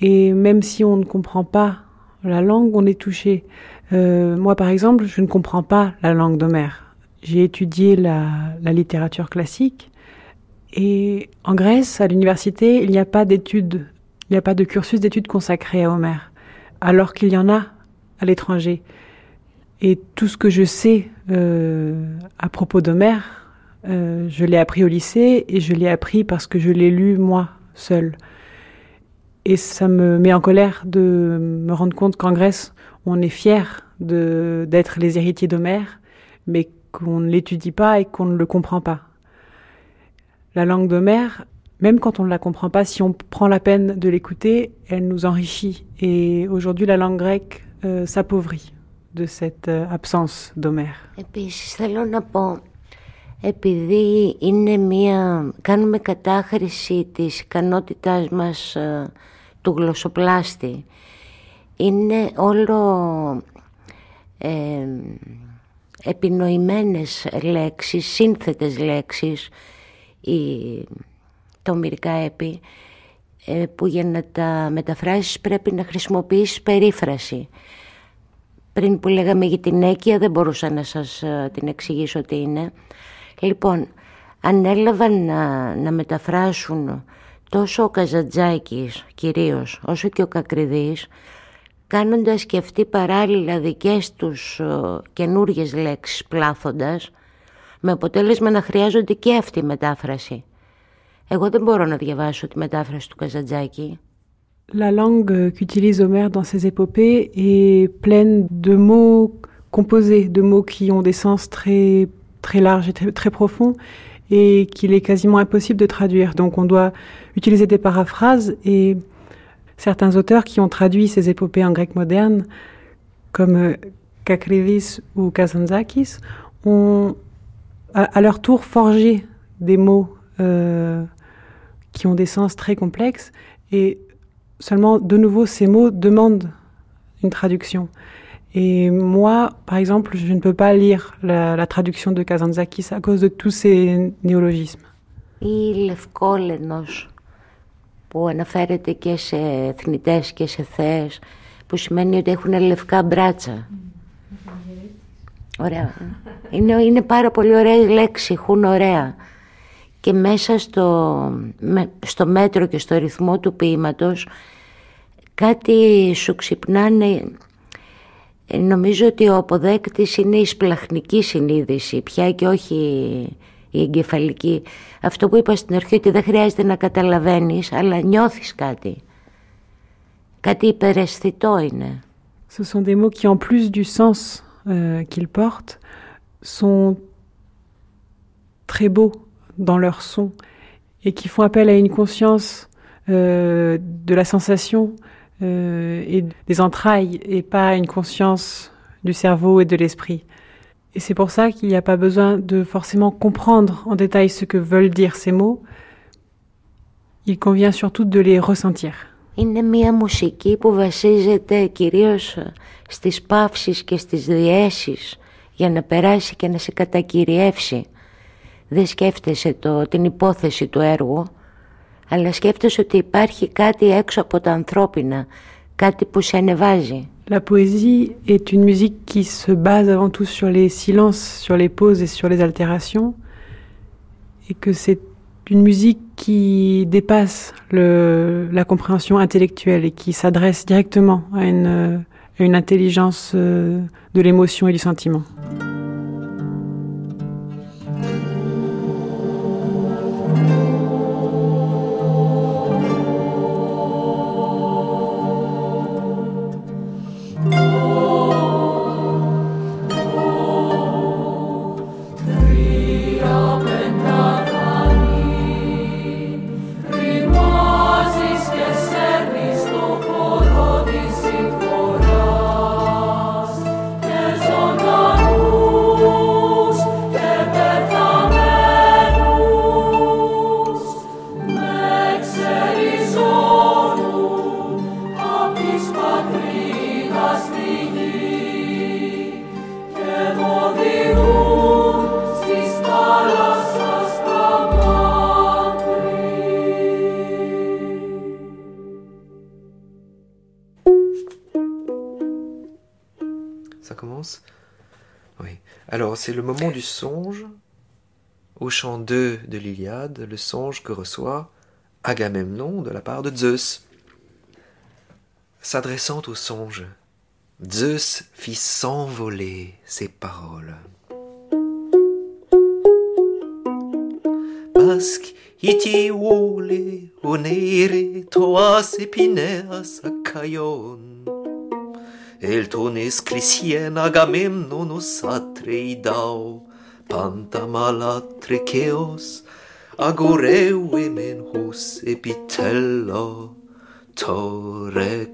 Et même si on ne comprend pas la langue, on est touché. Euh, moi, par exemple, je ne comprends pas la langue d'Homère. J'ai étudié la, la, littérature classique et en Grèce, à l'université, il n'y a pas d'études, il n'y a pas de cursus d'études consacré à Homère, alors qu'il y en a à l'étranger. Et tout ce que je sais euh, à propos d'Homère, euh, je l'ai appris au lycée et je l'ai appris parce que je l'ai lu moi seul. Et ça me met en colère de me rendre compte qu'en Grèce, on est fier d'être les héritiers d'Homère, mais qu'on ne l'étudie pas et qu'on ne le comprend pas. La langue d'Homère, même quand on ne la comprend pas, si on prend la peine de l'écouter, elle nous enrichit. Et aujourd'hui, la langue grecque euh, s'appauvrit de cette euh, absence d'Homère. Επίσης θέλω να πω, επειδή είναι μια, κάνουμε κατάχρηση της ικανότητάς μας ε, του γλωσσοπλάστη, είναι όλο ε, επινοημένες λέξεις, σύνθετες λέξεις, η, το μυρικά έπι, ε, που για να τα μεταφράσεις πρέπει να χρησιμοποιήσεις περίφραση. Πριν που λέγαμε για την έκεια δεν μπορούσα να σας ε, την εξηγήσω τι είναι. Λοιπόν, ανέλαβαν να, να μεταφράσουν τόσο ο Καζαντζάκης κυρίως όσο και ο Κακριδής κάνοντας και αυτοί παράλληλα δικές τους καινούργιες λέξεις πλάθοντας, με αποτέλεσμα να χρειάζονται και αυτή η μετάφραση. Εγώ δεν μπορώ να διαβάσω τη μετάφραση του Καζαντζάκη. La langue qu'utilise Homère dans ses épopées est pleine de mots composés, de mots qui ont des sens très, très larges et très, profonds et qu'il est quasiment impossible de traduire. Donc on doit utiliser des paraphrases et certains auteurs qui ont traduit ces épopées en grec moderne, comme euh, Kakrivis ou Kazantzakis, ont à, leur tour forgé des mots euh, qui ont des sens très complexes seulement de nouveau ces mots demandent une traduction. Et moi, par exemple, je ne peux pas lire la, la traduction de Kazantzakis à cause de tous ces néologismes. που αναφέρεται και σε θνητές και σε θέες που σημαίνει ότι έχουν λευκά μπράτσα. Ωραία. Είναι, είναι πάρα πολύ ωραία λέξη, έχουν ωραία. Και μέσα στο, στο μέτρο και στο ρυθμό του ποίηματος κάτι σου ξυπνάνε νομίζω ότι ο αποδέκτης είναι η σπλαχνική συνείδηση πια και όχι η εγκεφαλική. Αυτό που είπα στην αρχή ότι δεν χρειάζεται να καταλαβαίνεις, αλλά νιώθεις κάτι. Κάτι υπεραισθητό είναι. Ce sont des mots qui, en plus du sens euh, qu'ils portent, sont très beaux dans leur son et qui font appel à une conscience euh, de la sensation euh, et des entrailles et pas à une conscience du cerveau et de l'esprit. Et c'est pour ça qu'il n'y a pas besoin de forcément comprendre en détail ce que veulent dire ces mots. Il convient surtout de les ressentir. Είναι μια μουσική που βασίζεται κυρίως στις παύσεις και στις διέσεις για να περάσει και να σε κατακυριεύσει. Δεν σκέφτεσαι το, την υπόθεση του έργου, αλλά σκέφτεσαι ότι υπάρχει κάτι έξω από τα ανθρώπινα, κάτι που σε ανεβάζει. La poésie est une musique qui se base avant tout sur les silences, sur les pauses et sur les altérations, et que c'est une musique qui dépasse le, la compréhension intellectuelle et qui s'adresse directement à une, à une intelligence euh, de l'émotion et du sentiment. Oui. Alors, c'est le moment du songe. Au chant 2 de l'Iliade, le songe que reçoit Agamemnon de la part de Zeus. S'adressant au songe, Zeus fit s'envoler ses paroles. Basque iti onere toas epineas. Eltones Crisien Agamemnonus atreidao, Pantamala Trecheos, Agoreu Emenhus epitello, Torexai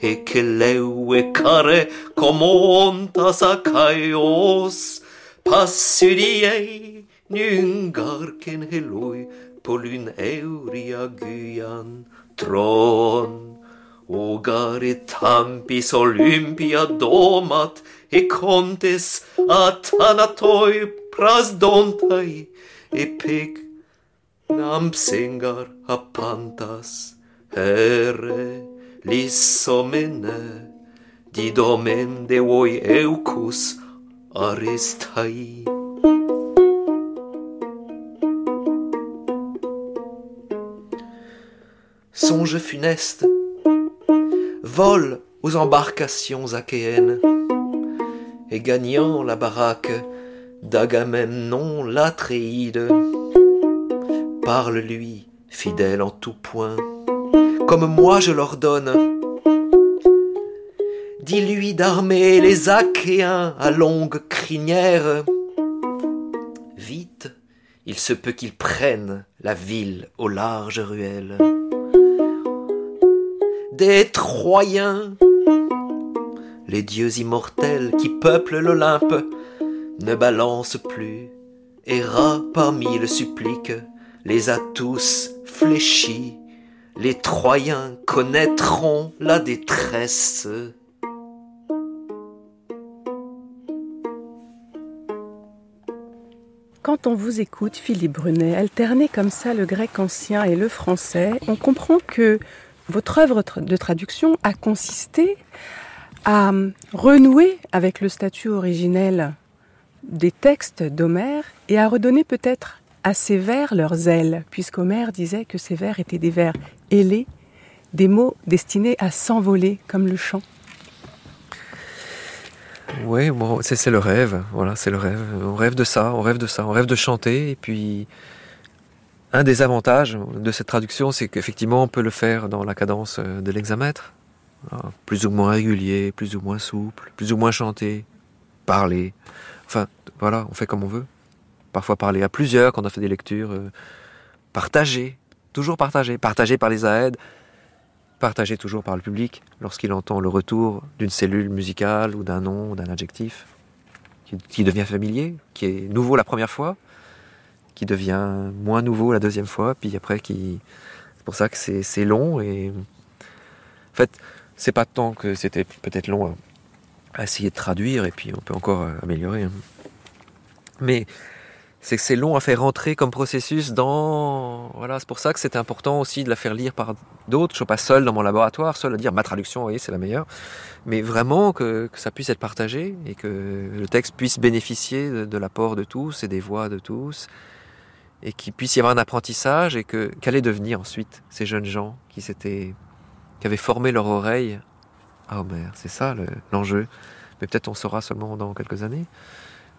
Ekeleu Ecare Comontas Acaios, Passiriei Nyngarken Heloi Polyn Euria Gyan Tron, Ugarit tampis Olympia domat, e contes athanatoi prasdontai, e pic nam singar apantas, ere lissomene, didomen de voi eucus aristai. Songe funeste, vol aux embarcations achéennes, et gagnant la baraque d'Agamemnon l'Atréide, parle-lui, fidèle en tout point, comme moi je l'ordonne. Dis-lui d'armer les Achéens à longue crinière. Vite, il se peut qu'ils prennent la ville aux larges ruelles des Troyens. Les dieux immortels qui peuplent l'Olympe ne balancent plus, rat parmi le supplique les a tous fléchis. Les Troyens connaîtront la détresse. Quand on vous écoute, Philippe Brunet, alterner comme ça le grec ancien et le français, on comprend que votre œuvre de traduction a consisté à renouer avec le statut originel des textes d'Homère et à redonner peut-être à ces vers leurs ailes, puisqu'Homère disait que ces vers étaient des vers ailés, des mots destinés à s'envoler comme le chant. Oui, c'est le rêve, voilà, c'est le rêve. On rêve de ça, on rêve de ça, on rêve de chanter, et puis un des avantages de cette traduction, c'est qu'effectivement, on peut le faire dans la cadence euh, de l'hexamètre. Plus ou moins régulier, plus ou moins souple, plus ou moins chanté, parler. Enfin, voilà, on fait comme on veut. Parfois parler à plusieurs quand on a fait des lectures. Euh, partager, toujours partager. Partager par les aides, partager toujours par le public lorsqu'il entend le retour d'une cellule musicale ou d'un nom ou d'un adjectif qui devient familier, qui est nouveau la première fois qui devient moins nouveau la deuxième fois, puis après qui. C'est pour ça que c'est long et. En fait, c'est pas tant que c'était peut-être long à, essayer de traduire et puis on peut encore euh, améliorer. Hein. Mais c'est que c'est long à faire rentrer comme processus dans. Voilà, c'est pour ça que c'était important aussi de la faire lire par d'autres. Je suis pas seul dans mon laboratoire, seul à dire ma traduction, oui, c'est la meilleure. Mais vraiment que, que, ça puisse être partagé et que le texte puisse bénéficier de, de l'apport de tous et des voix de tous et qu'il puisse y avoir un apprentissage et que qu'allaient devenir ensuite ces jeunes gens qui s'étaient qui avaient formé leur oreille à Homer. C'est ça l'enjeu. Mais peut-être on saura seulement dans quelques années.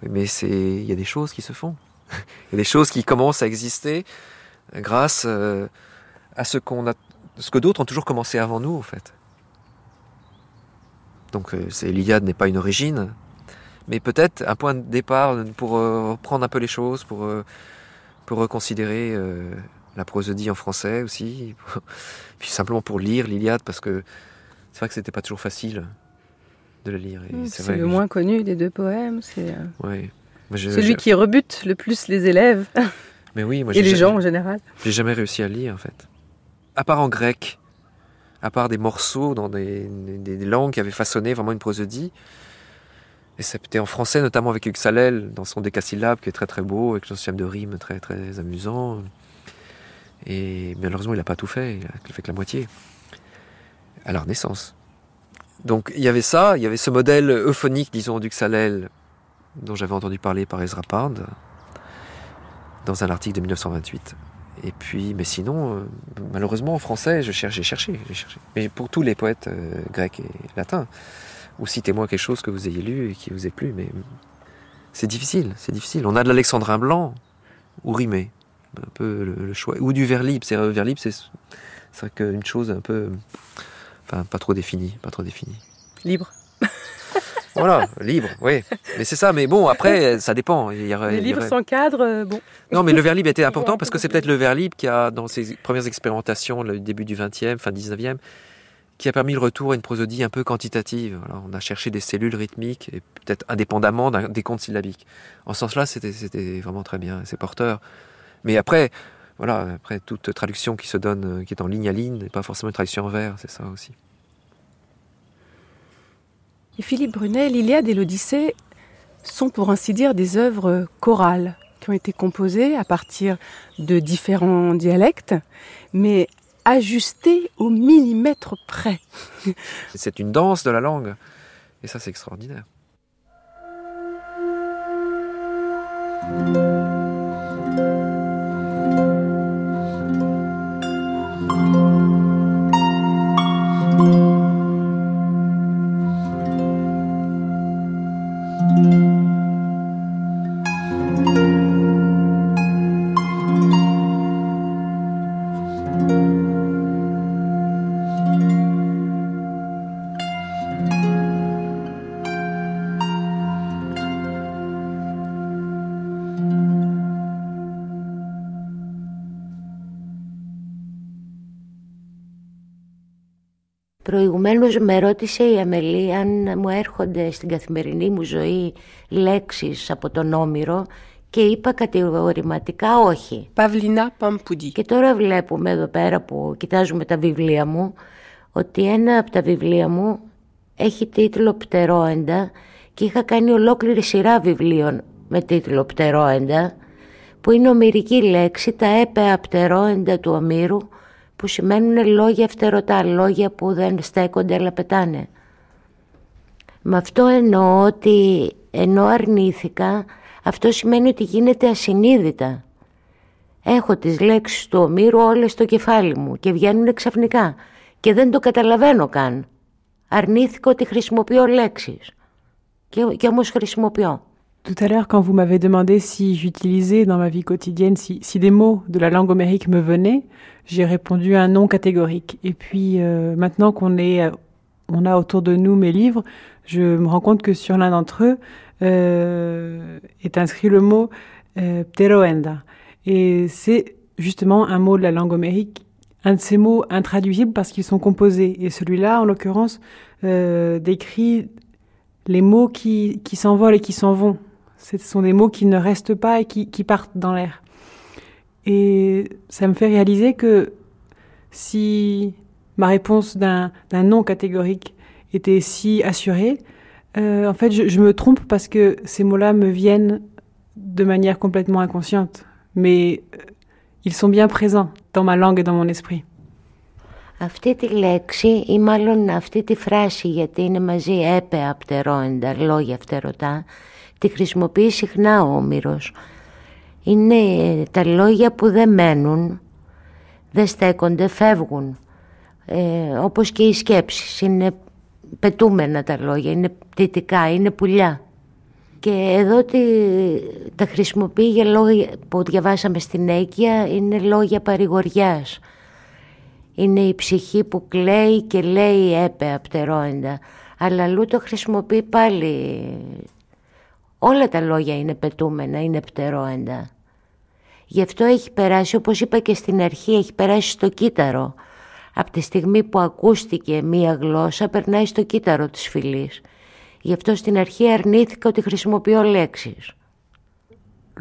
Mais c'est il y a des choses qui se font. il y a des choses qui commencent à exister grâce euh, à ce qu'on a ce que d'autres ont toujours commencé avant nous en fait. Donc euh, l'Iliade n'est pas une origine, mais peut-être un point de départ pour euh, reprendre un peu les choses, pour pour reconsidérer euh, la prosodie en français aussi, puis simplement pour lire l'Iliade, parce que c'est vrai que c'était pas toujours facile de le lire. Mmh, c'est le moins connu des deux poèmes. C'est euh, celui qui rebute le plus les élèves. Mais oui, moi, et les gens en général. J'ai jamais réussi à lire en fait. À part en grec, à part des morceaux dans des, des langues qui avaient façonné vraiment une prosodie, et c'était en français, notamment avec Uxalel, dans son décasyllabe, qui est très très beau, avec son système de rime très très amusant. Et malheureusement, il n'a pas tout fait, il a fait que la moitié. À la Renaissance. Donc il y avait ça, il y avait ce modèle euphonique, disons, du Xalel, dont j'avais entendu parler par Ezra Pound, dans un article de 1928. Et puis, mais sinon, euh, malheureusement, en français, j'ai cherché, j'ai cherché. Mais pour tous les poètes euh, grecs et latins, ou citez-moi quelque chose que vous ayez lu et qui vous ait plu, mais c'est difficile, c'est difficile. On a de l'alexandrin blanc ou rimé, un peu le, choix, ou du vers libre. C'est vers libre, c'est c'est une chose un peu, enfin, pas trop définie, pas trop définie. Libre. Voilà, libre, oui. Mais c'est ça, mais bon, après, ça dépend. Il y aurait, livres sans cadre, euh, bon. Non, mais le vers libre était important parce que c'est peut-être le vers libre qui a, dans ses premières expérimentations, le début du 20e, fin 19e, qui a permis le retour à une prosodie un peu quantitative. on a cherché des cellules rythmiques, et peut-être indépendamment des comptes syllabiques. En ce sens-là, c'était vraiment très bien, c'est porteur. Mais après, voilà, après toute traduction qui se donne, qui est en ligne à ligne, n'est pas forcément une traduction en vers, c'est ça aussi. Philippe Brunel, l'Iliade et l'Odyssée sont pour ainsi dire des œuvres chorales qui ont été composées à partir de différents dialectes, mais ajustées au millimètre près. C'est une danse de la langue, et ça c'est extraordinaire. Προηγουμένως με ρώτησε η Αμελή αν μου έρχονται στην καθημερινή μου ζωή λέξεις από τον Όμηρο και είπα κατηγορηματικά όχι. Παυλίνα Παμπουδί. Και τώρα βλέπουμε εδώ πέρα που κοιτάζουμε τα βιβλία μου ότι ένα από τα βιβλία μου έχει τίτλο Πτερόεντα και είχα κάνει ολόκληρη σειρά βιβλίων με τίτλο Πτερόεντα που είναι ομυρική λέξη τα έπαια πτερόεντα του Ομήρου που σημαίνουν λόγια φτερωτά, λόγια που δεν στέκονται αλλά πετάνε. Με αυτό εννοώ ότι ενώ αρνήθηκα, αυτό σημαίνει ότι γίνεται ασυνείδητα. Έχω τις λέξεις του Ομήρου όλες στο κεφάλι μου και βγαίνουν ξαφνικά και δεν το καταλαβαίνω καν. Αρνήθηκα ότι χρησιμοποιώ λέξεις και, και όμως χρησιμοποιώ. Tout à l'heure, quand vous m'avez demandé si j'utilisais dans ma vie quotidienne, si, si, des mots de la langue homérique me venaient, j'ai répondu un non catégorique. Et puis euh, maintenant qu'on est, euh, on a autour de nous mes livres, je me rends compte que sur l'un d'entre eux euh, est inscrit le mot euh, pteroenda. Et c'est justement un mot de la langue homérique, un de ces mots intraduisibles parce qu'ils sont composés. Et celui-là, en l'occurrence, euh, décrit les mots qui, qui s'envolent et qui s'en vont. Ce sont des mots qui ne restent pas et qui, qui partent dans l'air. Et ça me fait réaliser que si ma réponse d'un non catégorique était si assurée, euh, en fait, je, je, me trompe parce que ces mots-là me viennent de manière complètement inconsciente. Mais euh, ils sont bien présents dans ma langue et dans mon esprit. Αυτή τη λέξη ή μάλλον αυτή τη φράση γιατί είναι μαζί έπαια πτερόεντα, λόγια φτερωτά, τη χρησιμοποιεί συχνά ο Όμηρος. Είναι τα λόγια που δεν μένουν, δεν στέκονται, φεύγουν. Ε, όπως και οι σκέψεις, είναι πετούμενα τα λόγια, είναι πτυτικά, είναι πουλιά. Και εδώ τη, τα χρησιμοποιεί για λόγια που διαβάσαμε στην Αίκια, είναι λόγια παρηγοριάς. Είναι η ψυχή που κλαίει και λέει έπαια πτερόεντα. Αλλά αλλού το χρησιμοποιεί πάλι Όλα τα λόγια είναι πετούμενα, είναι πτερόεντα. Γι' αυτό έχει περάσει, όπως είπα και στην αρχή, έχει περάσει στο κύτταρο. Από τη στιγμή που ακούστηκε μία γλώσσα, περνάει στο κύτταρο της φυλής. Γι' αυτό στην αρχή αρνήθηκα ότι χρησιμοποιώ λέξεις.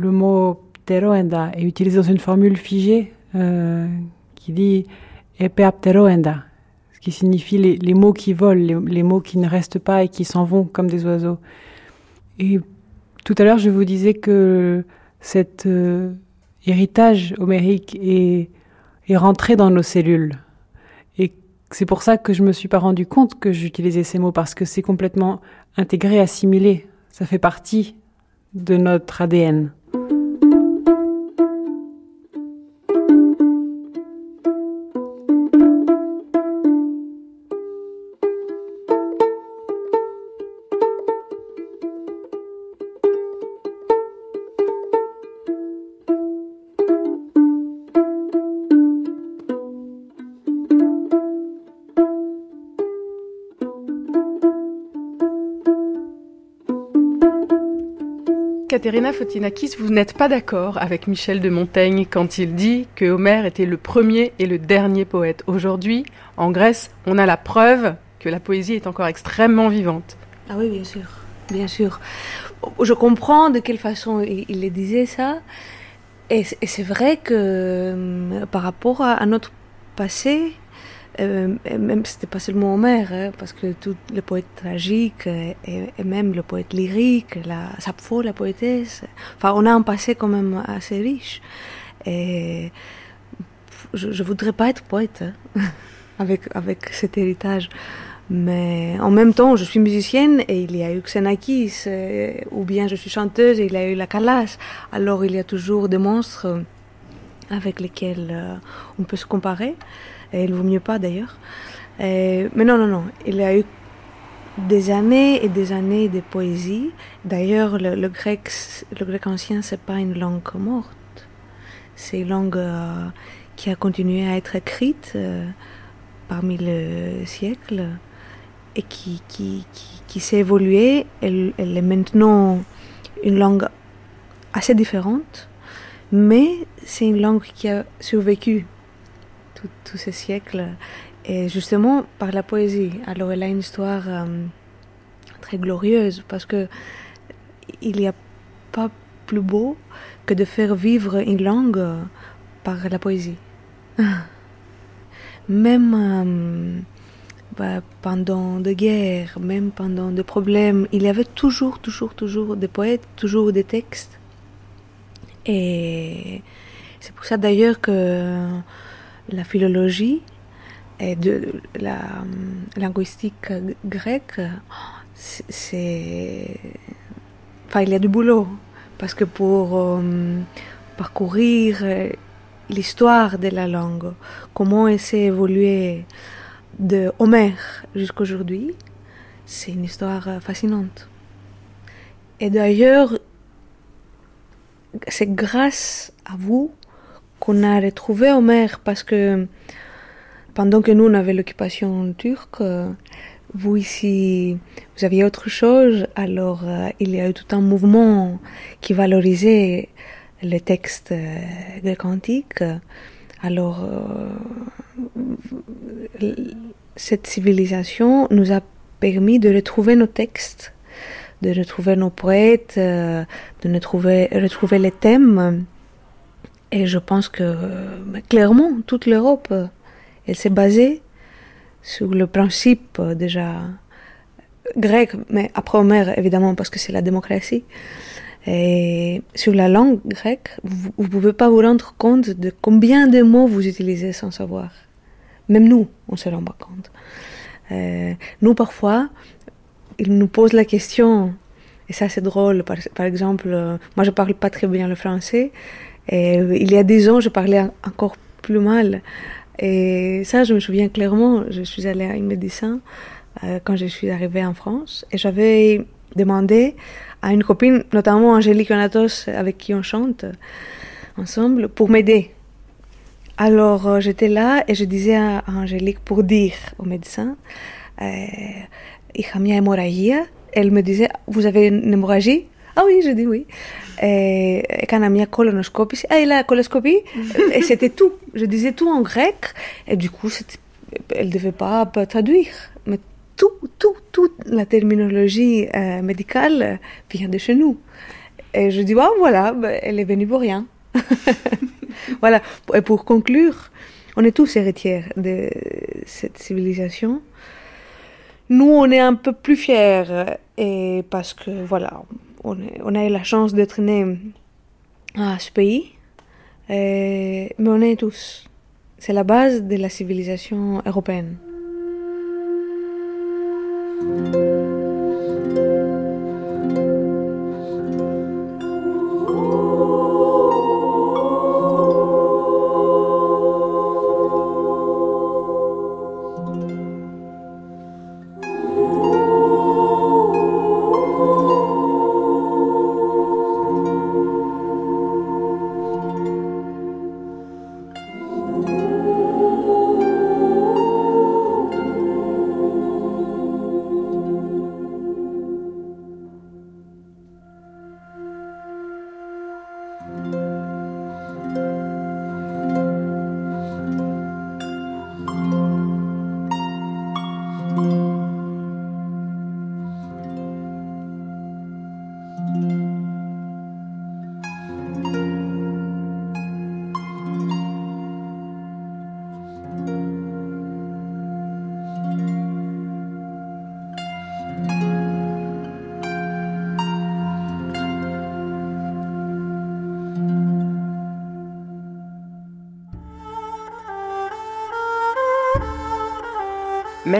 Le mot pteroenda est utilisé dans une formule figée euh, qui dit epea ce qui signifie les, les mots qui volent, les, les, mots qui ne restent pas et qui s'en vont comme des oiseaux. Et Tout à l'heure, je vous disais que cet euh, héritage homérique est, est rentré dans nos cellules. Et C'est pour ça que je me suis pas rendu compte que j'utilisais ces mots parce que c'est complètement intégré, assimilé. Ça fait partie de notre ADN. Katerina Fotinakis, vous n'êtes pas d'accord avec Michel de Montaigne quand il dit que Homère était le premier et le dernier poète. Aujourd'hui, en Grèce, on a la preuve que la poésie est encore extrêmement vivante. Ah oui, bien sûr, bien sûr. Je comprends de quelle façon il, le disait ça. Et, c'est vrai que euh, par rapport à notre passé, euh, même c'était pas seulement Homère, hein, parce que tous les poètes tragiques et, et, même le poète lyrique, la Sappho, la poétesse, enfin on a un passé quand même assez riche. Et je, je voudrais pas être poète hein, avec, avec cet héritage. Mais en même temps, je suis musicienne et il y a eu Xenakis, euh, ou bien je suis chanteuse et il y a eu la Calas. Alors il y a toujours des monstres avec lesquels euh, on peut se comparer. Et il vaut mieux pas d'ailleurs. Mais non, non, non. Il y a eu des années et des années de poésie. D'ailleurs, le, grec, le grec ancien, c'est pas une langue morte. C'est une langue euh, qui a continué à être écrite euh, parmi les siècles et qui, qui, qui, s'est évoluée. Elle, est maintenant une langue assez différente, mais c'est une langue qui a survécu tous ces siècles, et justement par la poésie. Alors elle a une histoire euh, très glorieuse parce que il n'y a pas plus beau que de faire vivre une langue par la poésie. même euh, bah, pendant des guerres, même pendant des problèmes, il y avait toujours, toujours, toujours des poètes, toujours des textes. Et c'est pour ça d'ailleurs que la philologie et la linguistique grecque, c'est. Enfin, il y a du boulot. Parce que pour euh, parcourir l'histoire de la langue, comment elle s'est évoluée de Homère jusqu'à aujourd'hui, c'est une histoire fascinante. Et d'ailleurs, c'est grâce à vous qu'on a retrouvé Homère parce que pendant que nous on avait l'occupation turque, vous ici, vous aviez autre chose, alors euh, il y a eu tout un mouvement qui valorisait les textes euh, grecs antiques. Alors, euh, cette civilisation nous a permis de retrouver nos textes, de retrouver nos poètes, de retrouver, retrouver les thèmes et je pense que clairement, toute l'Europe, elle s'est basée sur le principe déjà grec, mais après Homère évidemment parce que c'est la démocratie. Et sur la langue grecque, vous ne pouvez pas vous rendre compte de combien de mots vous utilisez sans savoir. Même nous, on ne se rend pas compte. Euh, nous, parfois, ils nous posent la question, et ça c'est drôle, par, exemple, euh, moi je parle pas très bien le français, et il y a dix ans, je parlais encore plus mal. Et ça, je me souviens clairement, je suis allée à un médecin euh, quand je suis arrivée en France et j'avais demandé à une copine, notamment Angélique Onatos, avec qui on chante ensemble, pour m'aider. Alors euh, j'étais là et je disais à, Angélique pour dire au médecin, euh, hémorragie. Elle me disait, vous avez une hémorragie ah oui, je dis oui. Et, έκανα μια colonoscopie. Ah, il a coloscopie. et c'était tout. Je disais tout en grec. Et du coup, elle ne devait pas traduire. Mais tout, tout, toute la terminologie euh, médicale vient de chez nous. Et je dis, ah, voilà, bah, elle est venue pour rien. voilà. Et pour conclure, on est tous héritières de cette civilisation. Nous, on est un peu plus fiers euh, et parce que voilà, on, a eu la chance d'être nés à ce pays, et, mais on est tous. C'est la base de la civilisation européenne.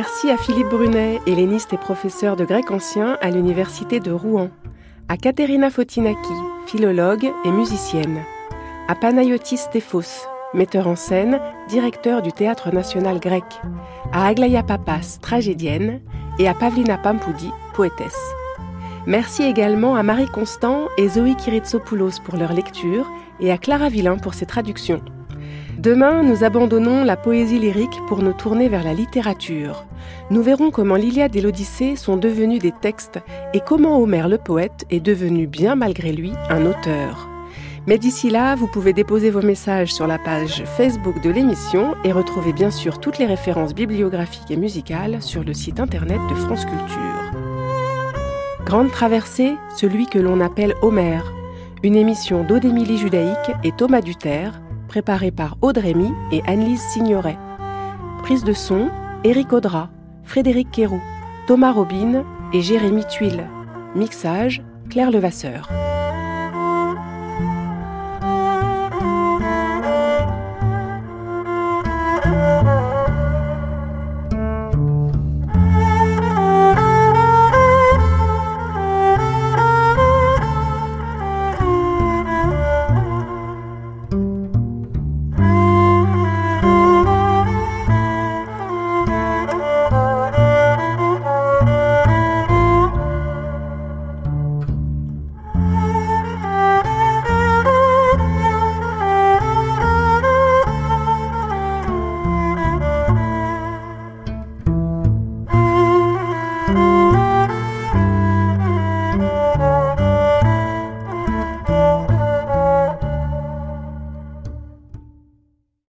Merci à Philippe Brunet, helléniste et professeur de grec ancien à l'Université de Rouen, à Katerina Fotinaki, philologue et musicienne, à Panayotis Stephos, metteur en scène, directeur du Théâtre national grec, à Aglaya Papas, tragédienne, et à Pavlina Pampoudi, poétesse. Merci également à Marie Constant et Zoé Kiritsopoulos pour leur lecture et à Clara Villain pour ses traductions. Demain, nous abandonnons la poésie lyrique pour nous tourner vers la littérature. Nous verrons comment l'Iliade et l'Odyssée sont devenus des textes et comment Homère le poète est devenu bien malgré lui un auteur. Mais d'ici là, vous pouvez déposer vos messages sur la page Facebook de l'émission et retrouver bien sûr toutes les références bibliographiques et musicales sur le site internet de France Culture. Grande traversée, celui que l'on appelle Homère, une émission d'Odémilie Judaïque et Thomas Duterre, préparé par Audrey et Annelise Signoret. Prise de son, Éric Audra, Frédéric Quéroux, Thomas Robin et Jérémy Tuile. Mixage, Claire Levasseur.